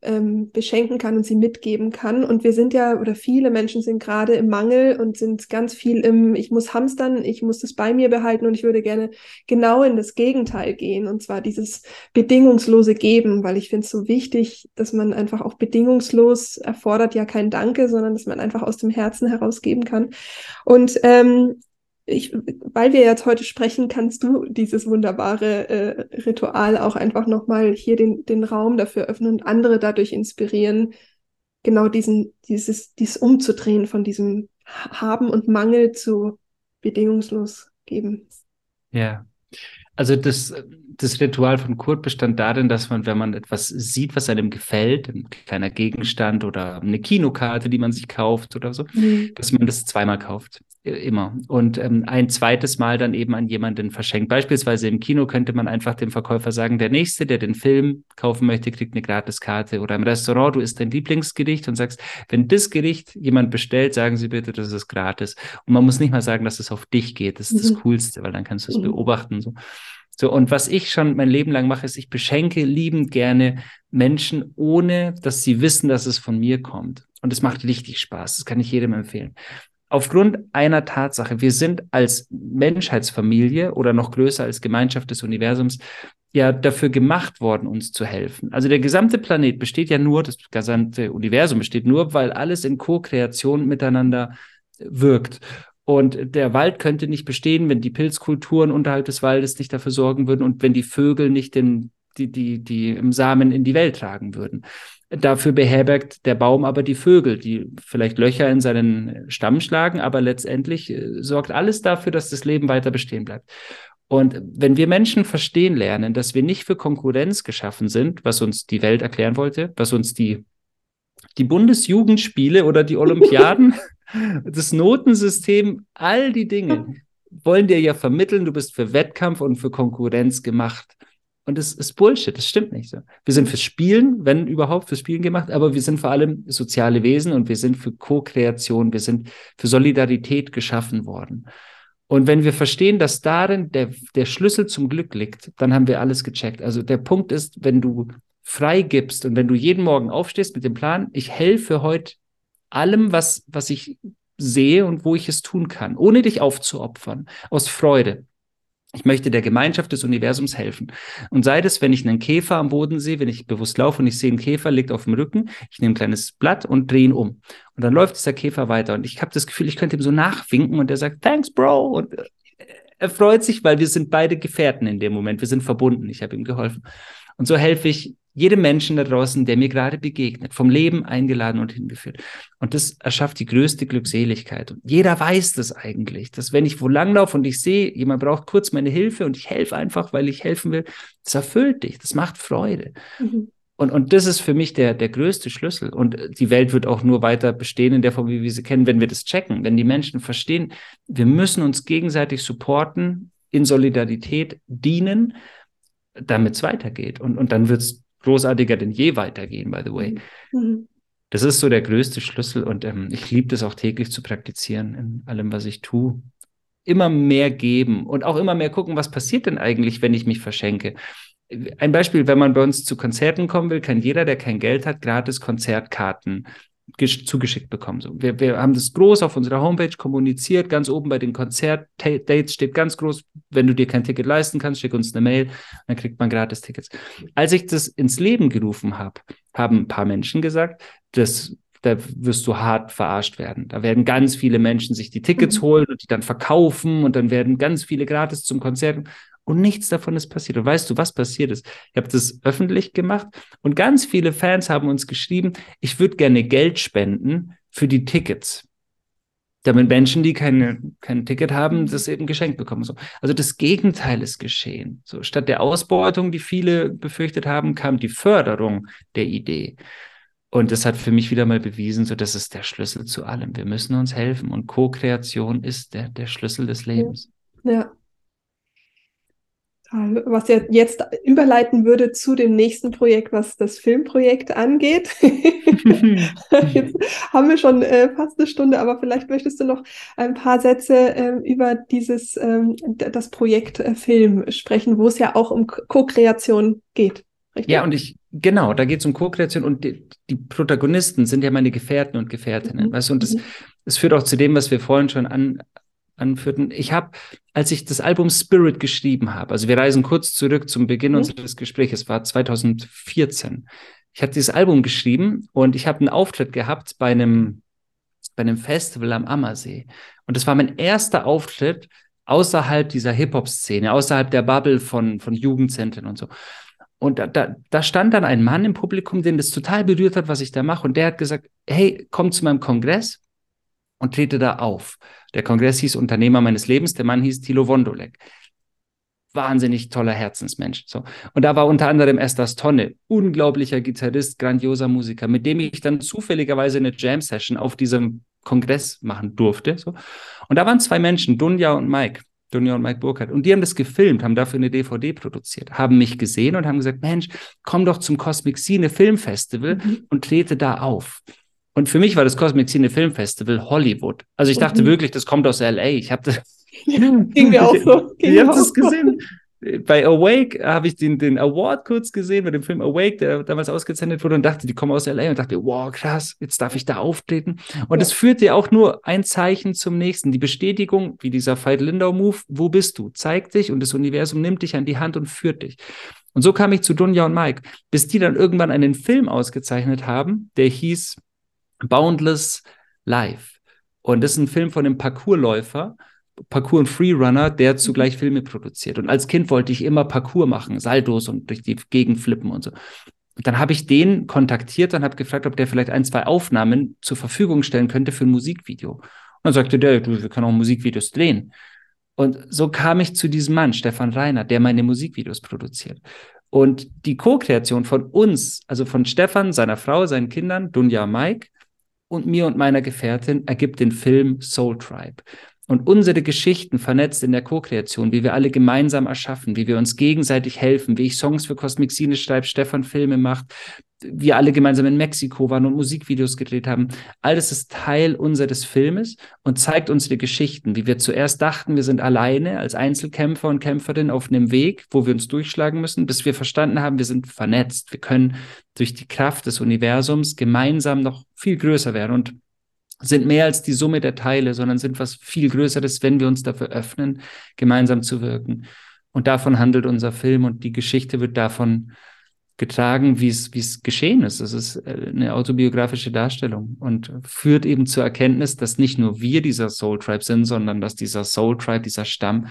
[SPEAKER 1] ähm, beschenken kann und sie mitgeben kann. Und wir sind ja, oder viele Menschen sind gerade im Mangel und sind ganz viel im, ich muss hamstern, ich muss das bei mir behalten und ich würde gerne genau in das Gegenteil gehen. Und zwar dieses bedingungslose Geben, weil ich finde es so wichtig, dass man einfach auch bedingungslos erfordert ja kein Danke, sondern dass man einfach aus dem Herzen herausgeben kann. Und ähm, ich, weil wir jetzt heute sprechen, kannst du dieses wunderbare äh, Ritual auch einfach nochmal hier den, den Raum dafür öffnen und andere dadurch inspirieren, genau diesen, dieses, dieses umzudrehen von diesem Haben und Mangel zu bedingungslos geben.
[SPEAKER 2] Ja. Also das, das Ritual von Kurt bestand darin, dass man, wenn man etwas sieht, was einem gefällt, ein kleiner Gegenstand oder eine Kinokarte, die man sich kauft oder so, mhm. dass man das zweimal kauft. Immer. Und ähm, ein zweites Mal dann eben an jemanden verschenkt. Beispielsweise im Kino könnte man einfach dem Verkäufer sagen, der Nächste, der den Film kaufen möchte, kriegt eine Gratiskarte. Oder im Restaurant, du isst dein Lieblingsgericht und sagst, wenn das Gericht jemand bestellt, sagen Sie bitte, das ist gratis. Und man muss nicht mal sagen, dass es auf dich geht. Das ist mhm. das Coolste, weil dann kannst du es mhm. beobachten. So. So, und was ich schon mein Leben lang mache, ist, ich beschenke liebend gerne Menschen, ohne dass sie wissen, dass es von mir kommt. Und es macht richtig Spaß. Das kann ich jedem empfehlen aufgrund einer Tatsache, wir sind als Menschheitsfamilie oder noch größer als Gemeinschaft des Universums ja dafür gemacht worden, uns zu helfen. Also der gesamte Planet besteht ja nur, das gesamte Universum besteht nur, weil alles in Co-Kreation miteinander wirkt. Und der Wald könnte nicht bestehen, wenn die Pilzkulturen unterhalb des Waldes nicht dafür sorgen würden und wenn die Vögel nicht den, die, die, die Samen in die Welt tragen würden. Dafür beherbergt der Baum aber die Vögel, die vielleicht Löcher in seinen Stamm schlagen, aber letztendlich äh, sorgt alles dafür, dass das Leben weiter bestehen bleibt. Und wenn wir Menschen verstehen lernen, dass wir nicht für Konkurrenz geschaffen sind, was uns die Welt erklären wollte, was uns die, die Bundesjugendspiele oder die Olympiaden, das Notensystem, all die Dinge wollen dir ja vermitteln, du bist für Wettkampf und für Konkurrenz gemacht. Und das ist Bullshit, das stimmt nicht so. Wir sind fürs Spielen, wenn überhaupt fürs Spielen gemacht, aber wir sind vor allem soziale Wesen und wir sind für Co-Kreation, wir sind für Solidarität geschaffen worden. Und wenn wir verstehen, dass darin der, der Schlüssel zum Glück liegt, dann haben wir alles gecheckt. Also der Punkt ist, wenn du frei gibst und wenn du jeden Morgen aufstehst mit dem Plan, ich helfe heute allem, was, was ich sehe und wo ich es tun kann, ohne dich aufzuopfern, aus Freude, Ich möchte der Gemeinschaft des Universums helfen. Und sei es, wenn ich einen Käfer am Boden sehe, wenn ich bewusst laufe und ich sehe einen Käfer, liegt auf dem Rücken, ich nehme ein kleines Blatt und drehe ihn um. Und dann läuft dieser Käfer weiter. Und ich habe das Gefühl, ich könnte ihm so nachwinken und er sagt, thanks, Bro. Und er freut sich, weil wir sind beide Gefährten in dem Moment. Wir sind verbunden. Ich habe ihm geholfen. Und so helfe ich jedem Menschen da draußen, der mir gerade begegnet, vom Leben eingeladen und hingeführt. Und das erschafft die größte Glückseligkeit. Und jeder weiß das eigentlich, dass wenn ich wo langlaufe und ich sehe, jemand braucht kurz meine Hilfe und ich helfe einfach, weil ich helfen will, das erfüllt dich, das macht Freude. Mhm. Und, und das ist für mich der, der größte Schlüssel. Und die Welt wird auch nur weiter bestehen in der Form, wie wir sie kennen, wenn wir das checken, wenn die Menschen verstehen, wir müssen uns gegenseitig supporten, in Solidarität dienen, damit es weitergeht. Und, und dann wird es großartiger denn je weitergehen, by the way. Mhm. Das ist so der größte Schlüssel und ähm, ich liebe das auch täglich zu praktizieren in allem, was ich tue. Immer mehr geben und auch immer mehr gucken, was passiert denn eigentlich, wenn ich mich verschenke. Ein Beispiel, wenn man bei uns zu Konzerten kommen will, kann jeder, der kein Geld hat, gratis Konzertkarten zugeschickt bekommen. So, wir, wir haben das groß auf unserer Homepage kommuniziert. Ganz oben bei den Konzertdates steht ganz groß, wenn du dir kein Ticket leisten kannst, schick uns eine Mail, dann kriegt man gratis Tickets. Als ich das ins Leben gerufen habe, haben ein paar Menschen gesagt, das da wirst du hart verarscht werden. Da werden ganz viele Menschen sich die Tickets mhm. holen und die dann verkaufen und dann werden ganz viele gratis zum Konzert und nichts davon ist passiert. Und weißt du, was passiert ist? Ich habe das öffentlich gemacht und ganz viele Fans haben uns geschrieben, ich würde gerne Geld spenden für die Tickets. Damit Menschen, die keine, kein Ticket haben, das eben geschenkt bekommen. So. Also das Gegenteil ist geschehen. So, statt der Ausbeutung, die viele befürchtet haben, kam die Förderung der Idee. Und das hat für mich wieder mal bewiesen, so das ist der Schlüssel zu allem. Wir müssen uns helfen und Co-Kreation ist der, der Schlüssel des Lebens.
[SPEAKER 1] Ja. Was ja jetzt überleiten würde zu dem nächsten Projekt, was das Filmprojekt angeht. jetzt haben wir schon äh, fast eine Stunde, aber vielleicht möchtest du noch ein paar Sätze äh, über dieses ähm, das Projekt äh, Film sprechen, wo es ja auch um Co-Kreation geht.
[SPEAKER 2] Richtig? Ja, und ich, genau, da geht es um Co-Kreation und die, die, Protagonisten sind ja meine Gefährten und Gefährtinnen. Mhm. Weißt du, und das, mhm. das führt auch zu dem, was wir vorhin schon an, anführten. Ich habe, als ich das Album Spirit geschrieben habe, also wir reisen kurz zurück zum Beginn mhm. unseres Gesprächs, es war 2014. Ich habe dieses Album geschrieben und ich habe einen Auftritt gehabt bei einem, bei einem Festival am Ammersee. Und das war mein erster Auftritt außerhalb dieser Hip-Hop-Szene, außerhalb der Bubble von, von Jugendzentren und so. Und da, da, da stand dann ein Mann im Publikum, den das total berührt hat, was ich da mache. Und der hat gesagt, hey, komm zu meinem Kongress und trete da auf. Der Kongress hieß Unternehmer meines Lebens, der Mann hieß Thilo Wondolek. Wahnsinnig toller Herzensmensch. So. Und da war unter anderem Estas Tonne, unglaublicher Gitarrist, grandioser Musiker, mit dem ich dann zufälligerweise eine Jam-Session auf diesem Kongress machen durfte. So. Und da waren zwei Menschen, Dunja und Mike. Dunja und Mike Burkhardt. Und die haben das gefilmt, haben dafür eine DVD produziert, haben mich gesehen und haben gesagt, Mensch, komm doch zum Cosmic Scene Filmfestival mhm. und trete da auf. Und für mich war das Cosmic Scene Film Festival Hollywood. Also ich dachte mhm. wirklich, das kommt aus LA. Ich habe das. Ging mir auch so. Ging ich habe das gesehen. Bei Awake habe ich den, den Award kurz gesehen mit dem Film Awake, der damals ausgezeichnet wurde und dachte, die kommen aus LA und dachte, wow, krass, jetzt darf ich da auftreten. Und es ja. führte auch nur ein Zeichen zum nächsten. Die Bestätigung, wie dieser Veit Lindau Move, wo bist du? Zeig dich und das Universum nimmt dich an die Hand und führt dich. Und so kam ich zu Dunja und Mike, bis die dann irgendwann einen Film ausgezeichnet haben, der hieß Boundless Life. Und das ist ein Film von einem Parkourläufer, Parkour- und Freerunner, der zugleich Filme produziert. Und als Kind wollte ich immer Parkour machen, Saldos und durch die Gegend flippen und so. Und dann habe ich den kontaktiert und habe gefragt, ob der vielleicht ein, zwei Aufnahmen zur Verfügung stellen könnte für ein Musikvideo. Und dann sagte der, du, wir können auch Musikvideos drehen. Und so kam ich zu diesem Mann, Stefan Reiner, der meine Musikvideos produziert. Und die Co-Kreation von uns, also von Stefan, seiner Frau, seinen Kindern, Dunja Mike, und mir und meiner Gefährtin ergibt den Film Soul Tribe. Und unsere Geschichten vernetzt in der Co-Kreation, wie wir alle gemeinsam erschaffen, wie wir uns gegenseitig helfen, wie ich Songs für Cosmic Scene schreibe, Stefan Filme macht, wir alle gemeinsam in Mexiko waren und Musikvideos gedreht haben. All das ist Teil unseres Filmes und zeigt unsere Geschichten, wie wir zuerst dachten, wir sind alleine als Einzelkämpfer und Kämpferin auf einem Weg, wo wir uns durchschlagen müssen, bis wir verstanden haben, wir sind vernetzt. Wir können durch die Kraft des Universums gemeinsam noch viel größer werden. Und sind mehr als die Summe der Teile, sondern sind was viel Größeres, wenn wir uns dafür öffnen, gemeinsam zu wirken. Und davon handelt unser Film und die Geschichte wird davon getragen, wie es, geschehen ist. Es ist äh, eine autobiografische Darstellung und führt eben zur Erkenntnis, dass nicht nur wir dieser Soul Tribe sind, sondern dass dieser Soul Tribe, dieser Stamm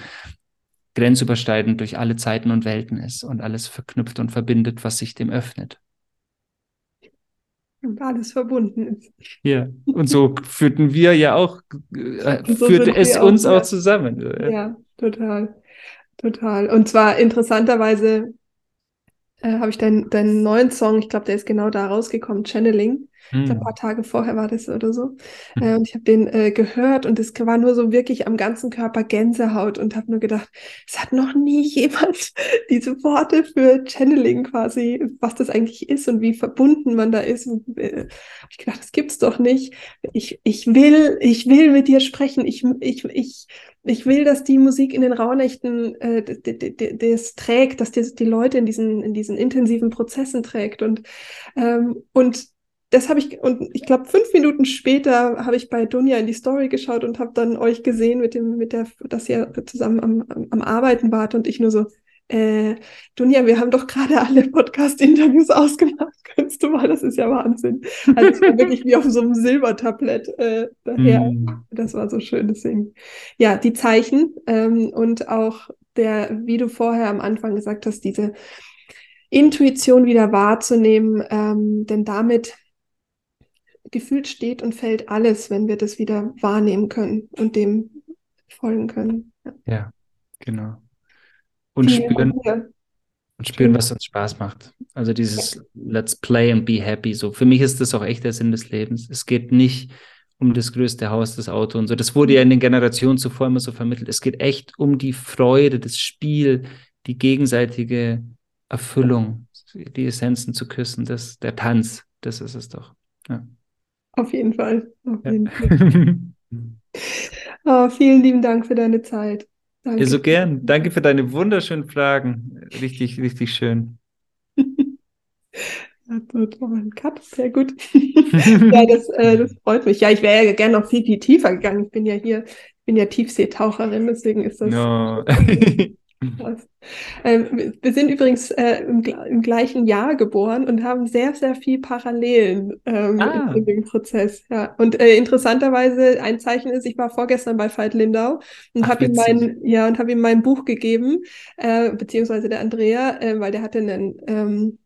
[SPEAKER 2] grenzüberschreitend durch alle Zeiten und Welten ist und alles verknüpft und verbindet, was sich dem öffnet.
[SPEAKER 1] Und alles verbunden ist.
[SPEAKER 2] Ja, und so führten wir ja auch, äh, so führte es uns auch, auch zusammen.
[SPEAKER 1] Ja, total. Total. Und zwar interessanterweise äh, habe ich deinen, deinen neuen Song, ich glaube, der ist genau da rausgekommen, Channeling. Hm. Ein paar Tage vorher war das oder so. Hm. Äh, und ich habe den äh, gehört und es war nur so wirklich am ganzen Körper Gänsehaut und habe nur gedacht, es hat noch nie jemand diese Worte für Channeling quasi, was das eigentlich ist und wie verbunden man da ist. Und, äh, ich gedacht, das gibt's doch nicht. Ich, ich will, ich will mit dir sprechen. Ich, ich, ich, ich will, dass die Musik in den Rauhnächten äh, das trägt, dass die, die Leute in diesen, in diesen intensiven Prozessen trägt. Und, ähm, und das habe ich, und ich glaube, fünf Minuten später habe ich bei Dunja in die Story geschaut und habe dann euch gesehen mit dem, mit der, dass ihr zusammen am, am, am Arbeiten wart und ich nur so, äh, Dunja, wir haben doch gerade alle Podcast-Interviews ausgemacht. Könntest du mal, das ist ja Wahnsinn. Also es war wirklich wie auf so einem Silbertablett äh, daher. Mm. Das war so schön, deswegen. Ja, die Zeichen ähm, und auch der, wie du vorher am Anfang gesagt hast, diese Intuition wieder wahrzunehmen, ähm, denn damit gefühlt steht und fällt alles, wenn wir das wieder wahrnehmen können und dem folgen können.
[SPEAKER 2] Ja, ja genau. Und Vielen spüren, und spüren, was uns Spaß macht. Also dieses ja. Let's play and be happy. So für mich ist das auch echt der Sinn des Lebens. Es geht nicht um das größte Haus, das Auto und so. Das wurde ja in den Generationen zuvor immer so vermittelt. Es geht echt um die Freude, das Spiel, die gegenseitige Erfüllung, die Essenzen zu küssen, das, der Tanz, das ist es doch. Ja.
[SPEAKER 1] Auf jeden Fall. Auf jeden Fall. oh, vielen lieben Dank für deine Zeit.
[SPEAKER 2] Danke. Ja, so gern. Danke für deine wunderschönen Fragen. Richtig, richtig schön.
[SPEAKER 1] Cut, sehr gut. ja, das, äh, das freut mich. Ja, ich wäre ja gerne noch viel, viel tiefer gegangen. Ich bin ja hier, ich bin ja Tiefseetaucherin, deswegen ist das. No. Ähm, wir sind übrigens äh, im, im, gleichen Jahr geboren und haben sehr, sehr viel Parallelen ähm, ah. in, dem Prozess. Ja. Und äh, interessanterweise ein Zeichen ist, ich war vorgestern bei Veit Lindau und habe ihm mein, ja, und habe ihm mein Buch gegeben, äh, beziehungsweise der Andrea, äh, weil der hatte einen ähm,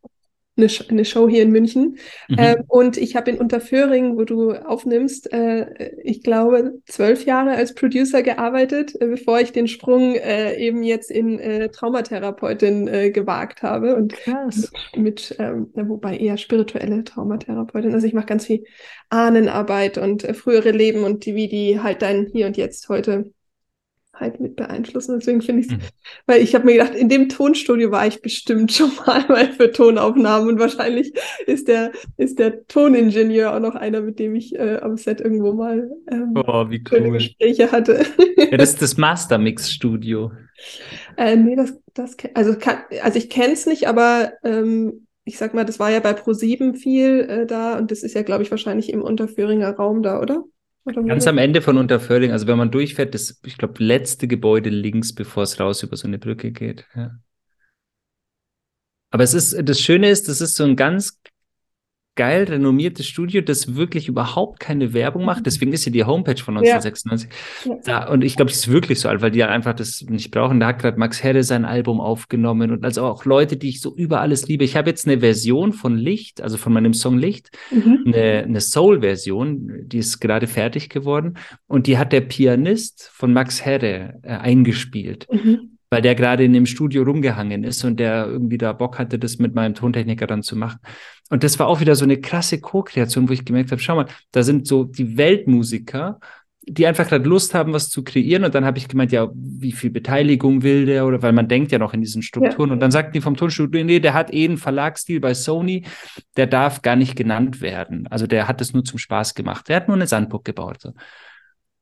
[SPEAKER 1] eine, eine Show hier in München. Mhm. Ähm, und ich habe in Unterföhring, wo du aufnimmst, äh, ich glaube, zwölf Jahre als Producer gearbeitet, äh, bevor ich den Sprung äh, eben jetzt in äh, Traumatherapeutin äh, gewagt habe. Und Krass. mit, ähm, wobei eher spirituelle Traumatherapeutin. Also ich mache ganz viel Ahnenarbeit und äh, frühere Leben und die, wie die halt dein Hier und Jetzt heute halt mit beeinflussen. Deswegen finde ich es, mhm. weil ich habe mir gedacht, in dem Tonstudio war ich bestimmt schon mal, mal für Tonaufnahmen und wahrscheinlich ist der, ist der Toningenieur auch noch einer, mit dem ich äh, am Set irgendwo mal ähm, oh, cool. Gespräche hatte.
[SPEAKER 2] ja, das ist das Mastermix-Studio.
[SPEAKER 1] Äh, nee, das, das also, kann, also ich kenne es nicht, aber ähm, ich sag mal, das war ja bei Pro7 viel äh, da und das ist ja, glaube ich, wahrscheinlich im Unterföhringer Raum da, oder?
[SPEAKER 2] Ganz am Ende von Unterföhring, also wenn man durchfährt, das, ich glaube, letzte Gebäude links, bevor es raus über so eine Brücke geht. Ja. Aber es ist, das Schöne ist, das ist so ein ganz geil renommiertes Studio, das wirklich überhaupt keine Werbung macht. Deswegen ist ja die Homepage von 1996. Ja. Da, und ich glaube, das ist wirklich so alt, weil die einfach das nicht brauchen. Da hat gerade Max Herre sein Album aufgenommen und also auch Leute, die ich so über alles liebe. Ich habe jetzt eine Version von Licht, also von meinem Song Licht, mhm. eine, eine Soul-Version, die ist gerade fertig geworden und die hat der Pianist von Max Herre äh, eingespielt. Mhm weil der gerade in dem Studio rumgehangen ist und der irgendwie da Bock hatte, das mit meinem Tontechniker dann zu machen. Und das war auch wieder so eine krasse Co-Kreation, wo ich gemerkt habe, schau mal, da sind so die Weltmusiker, die einfach gerade Lust haben, was zu kreieren. Und dann habe ich gemeint, ja, wie viel Beteiligung will der? Oder weil man denkt ja noch in diesen Strukturen. Ja. Und dann sagten die vom Tonstudio, nee, der hat eh einen Verlagsstil bei Sony, der darf gar nicht genannt werden. Also der hat es nur zum Spaß gemacht. Der hat nur eine Sandburg gebaut. So.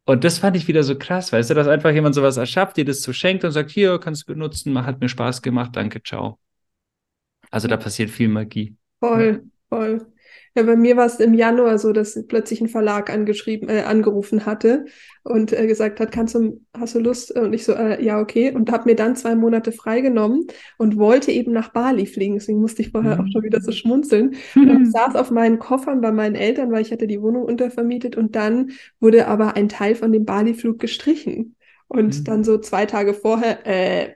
[SPEAKER 2] Und das fand ich wieder so krass, weißt du, dass einfach jemand sowas erschafft, dir das so schenkt und sagt, hier, kannst du benutzen, hat mir Spaß gemacht, danke, ciao. Also da passiert viel Magie.
[SPEAKER 1] Voll, Voll. Ja, bei mir war es im Januar so, dass plötzlich ein Verlag angeschrieben, äh, angerufen hatte und äh, gesagt hat, kannst du, hast du Lust? Und ich so, äh, ja, okay. Und habe mir dann zwei Monate freigenommen und wollte eben nach Bali fliegen. Deswegen musste ich vorher mhm. auch schon wieder so schmunzeln. Mhm. Und saß auf meinen Koffern bei meinen Eltern, weil ich hatte die Wohnung untervermietet. Und dann wurde aber ein Teil von dem Bali-Flug gestrichen. Und mhm. dann so zwei Tage vorher, äh,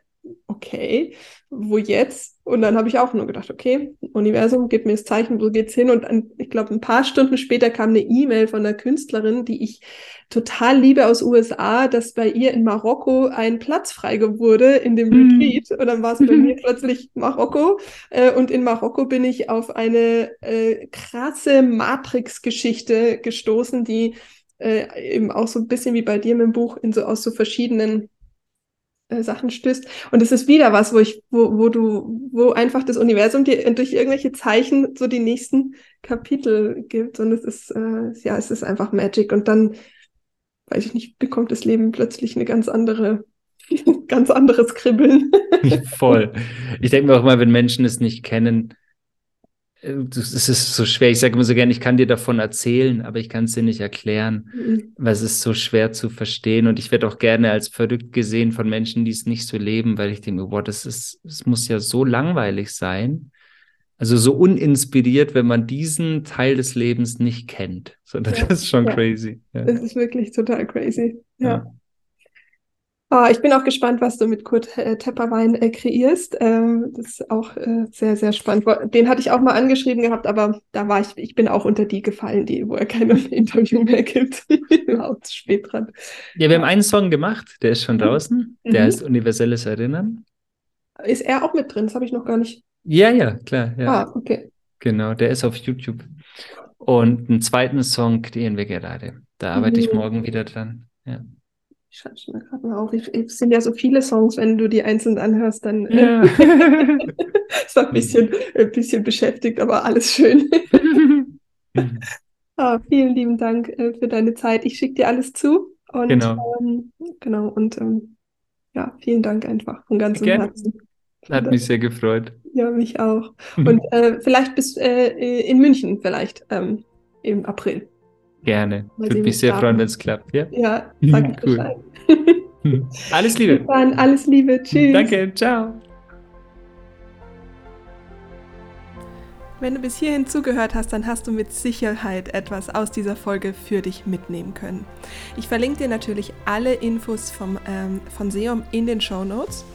[SPEAKER 1] okay, wo jetzt? Und dann habe ich auch nur gedacht, okay, Universum, gib mir das Zeichen, wo geht's hin? Und an, ich glaube, ein paar Stunden später kam eine E-Mail von einer Künstlerin, die ich total liebe aus USA, dass bei ihr in Marokko ein Platz frei wurde in dem mhm. Retreat. Und dann war es bei mir plötzlich Marokko. Äh, und in Marokko bin ich auf eine äh, krasse Matrix-Geschichte gestoßen, die äh, eben auch so ein bisschen wie bei dir mit dem Buch in so aus so verschiedenen äh, Sachen stößt. Und es ist wieder was, wo ich, wo, wo du, wo einfach das Universum dir durch irgendwelche Zeichen so die nächsten Kapitel gibt. Und es ist, äh, ja, es ist einfach Magic. Und dann, weiß ich nicht, bekommt das Leben plötzlich eine ganz andere, ganz anderes Kribbeln.
[SPEAKER 2] Voll. Ich denke mir auch mal, wenn Menschen es nicht kennen, es ist so schwer. Ich sage immer so gerne, ich kann dir davon erzählen, aber ich kann es dir nicht erklären, mhm. weil es ist so schwer zu verstehen. Und ich werde auch gerne als verrückt gesehen von Menschen, die es nicht so leben, weil ich denke, boah, das ist, es muss ja so langweilig sein. Also so uninspiriert, wenn man diesen Teil des Lebens nicht kennt. So, das ja, ist schon ja. crazy.
[SPEAKER 1] Ja. Das ist wirklich total crazy. ja. Oh, ich bin auch gespannt, was du mit Kurt äh, Tepperwein äh, kreierst. Ähm, das ist auch äh, sehr, sehr spannend. Den hatte ich auch mal angeschrieben gehabt, aber da war ich, ich bin auch unter die gefallen, die, wo er kein Interview mehr gibt. auch zu spät dran.
[SPEAKER 2] Ja, wir haben einen Song gemacht, der ist schon mhm. draußen. Der mhm. heißt Universelles Erinnern.
[SPEAKER 1] Ist er auch mit drin? Das habe ich noch gar nicht.
[SPEAKER 2] Ja, ja, klar. Ja.
[SPEAKER 1] Ah, okay.
[SPEAKER 2] Genau, der ist auf YouTube. Und einen zweiten Song kreieren wir gerade. Da arbeite mhm. ich morgen wieder dran. Ja.
[SPEAKER 1] Ich schreibe es mir gerade mal auf. Es sind ja so viele Songs, wenn du die einzeln anhörst, dann äh, ja. ist ein bisschen, ein bisschen beschäftigt, aber alles schön. ah, vielen lieben Dank äh, für deine Zeit. Ich schicke dir alles zu. Und,
[SPEAKER 2] genau.
[SPEAKER 1] Ähm, genau. Und ähm, ja, vielen Dank einfach von ganzem Gerne. Herzen.
[SPEAKER 2] Hat mich sehr gefreut.
[SPEAKER 1] Ja, mich auch. Und äh, vielleicht bis äh, in München, vielleicht ähm, im April.
[SPEAKER 2] Gerne. Würde mich sehr freuen, wenn es klappt. Ja,
[SPEAKER 1] ja sag cool. Bescheid.
[SPEAKER 2] alles Liebe.
[SPEAKER 1] Dann alles Liebe. Tschüss.
[SPEAKER 2] Danke. Ciao.
[SPEAKER 1] Wenn du bis hierhin zugehört hast, dann hast du mit Sicherheit etwas aus dieser Folge für dich mitnehmen können. Ich verlinke dir natürlich alle Infos vom, ähm, von Seum in den Show Notes.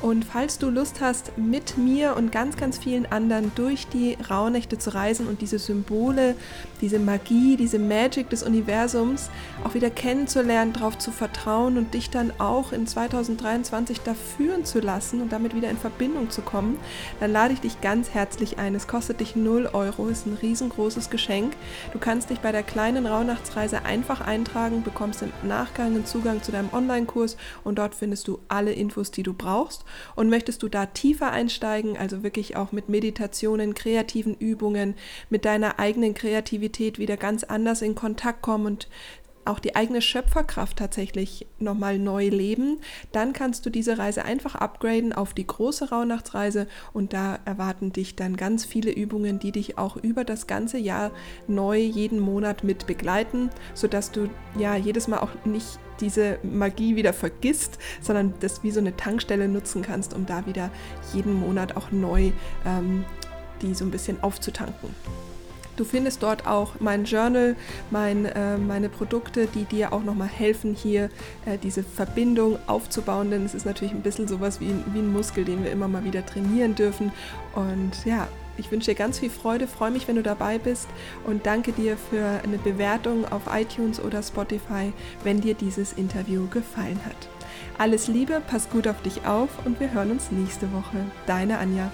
[SPEAKER 1] Und falls du Lust hast, mit mir und ganz, ganz vielen anderen durch die Rauhnächte zu reisen und diese Symbole, diese Magie, diese Magic des Universums auch wieder kennenzulernen, darauf zu vertrauen und dich dann auch in 2023 da führen zu lassen und damit wieder in Verbindung zu kommen, dann lade ich dich ganz herzlich ein. Es kostet dich 0 Euro, ist ein riesengroßes Geschenk. Du kannst dich bei der kleinen Rauhnachtsreise einfach eintragen, bekommst im Nachgang einen Zugang zu deinem Online-Kurs und dort findest du alle Infos, die du brauchst. Und möchtest du da tiefer einsteigen, also wirklich auch mit Meditationen, kreativen Übungen, mit deiner eigenen Kreativität wieder ganz anders in Kontakt kommen und auch die eigene Schöpferkraft tatsächlich nochmal neu leben, dann kannst du diese Reise einfach upgraden auf die große Rauhnachtsreise und da erwarten dich dann ganz viele Übungen, die dich auch über das ganze Jahr neu jeden Monat mit begleiten, sodass du ja jedes Mal auch nicht diese Magie wieder vergisst, sondern das wie so eine Tankstelle nutzen kannst, um da wieder jeden Monat auch neu ähm, die so ein bisschen aufzutanken. Du findest dort auch mein Journal, mein, äh, meine Produkte, die dir auch nochmal helfen, hier äh, diese Verbindung aufzubauen. Denn es ist natürlich ein bisschen sowas wie, wie ein Muskel, den wir immer mal wieder trainieren dürfen. Und ja, ich wünsche dir ganz viel Freude, freue mich, wenn du dabei bist und danke dir für eine Bewertung auf iTunes oder Spotify, wenn dir dieses Interview gefallen hat. Alles Liebe, pass gut auf dich auf und wir hören uns nächste Woche. Deine Anja.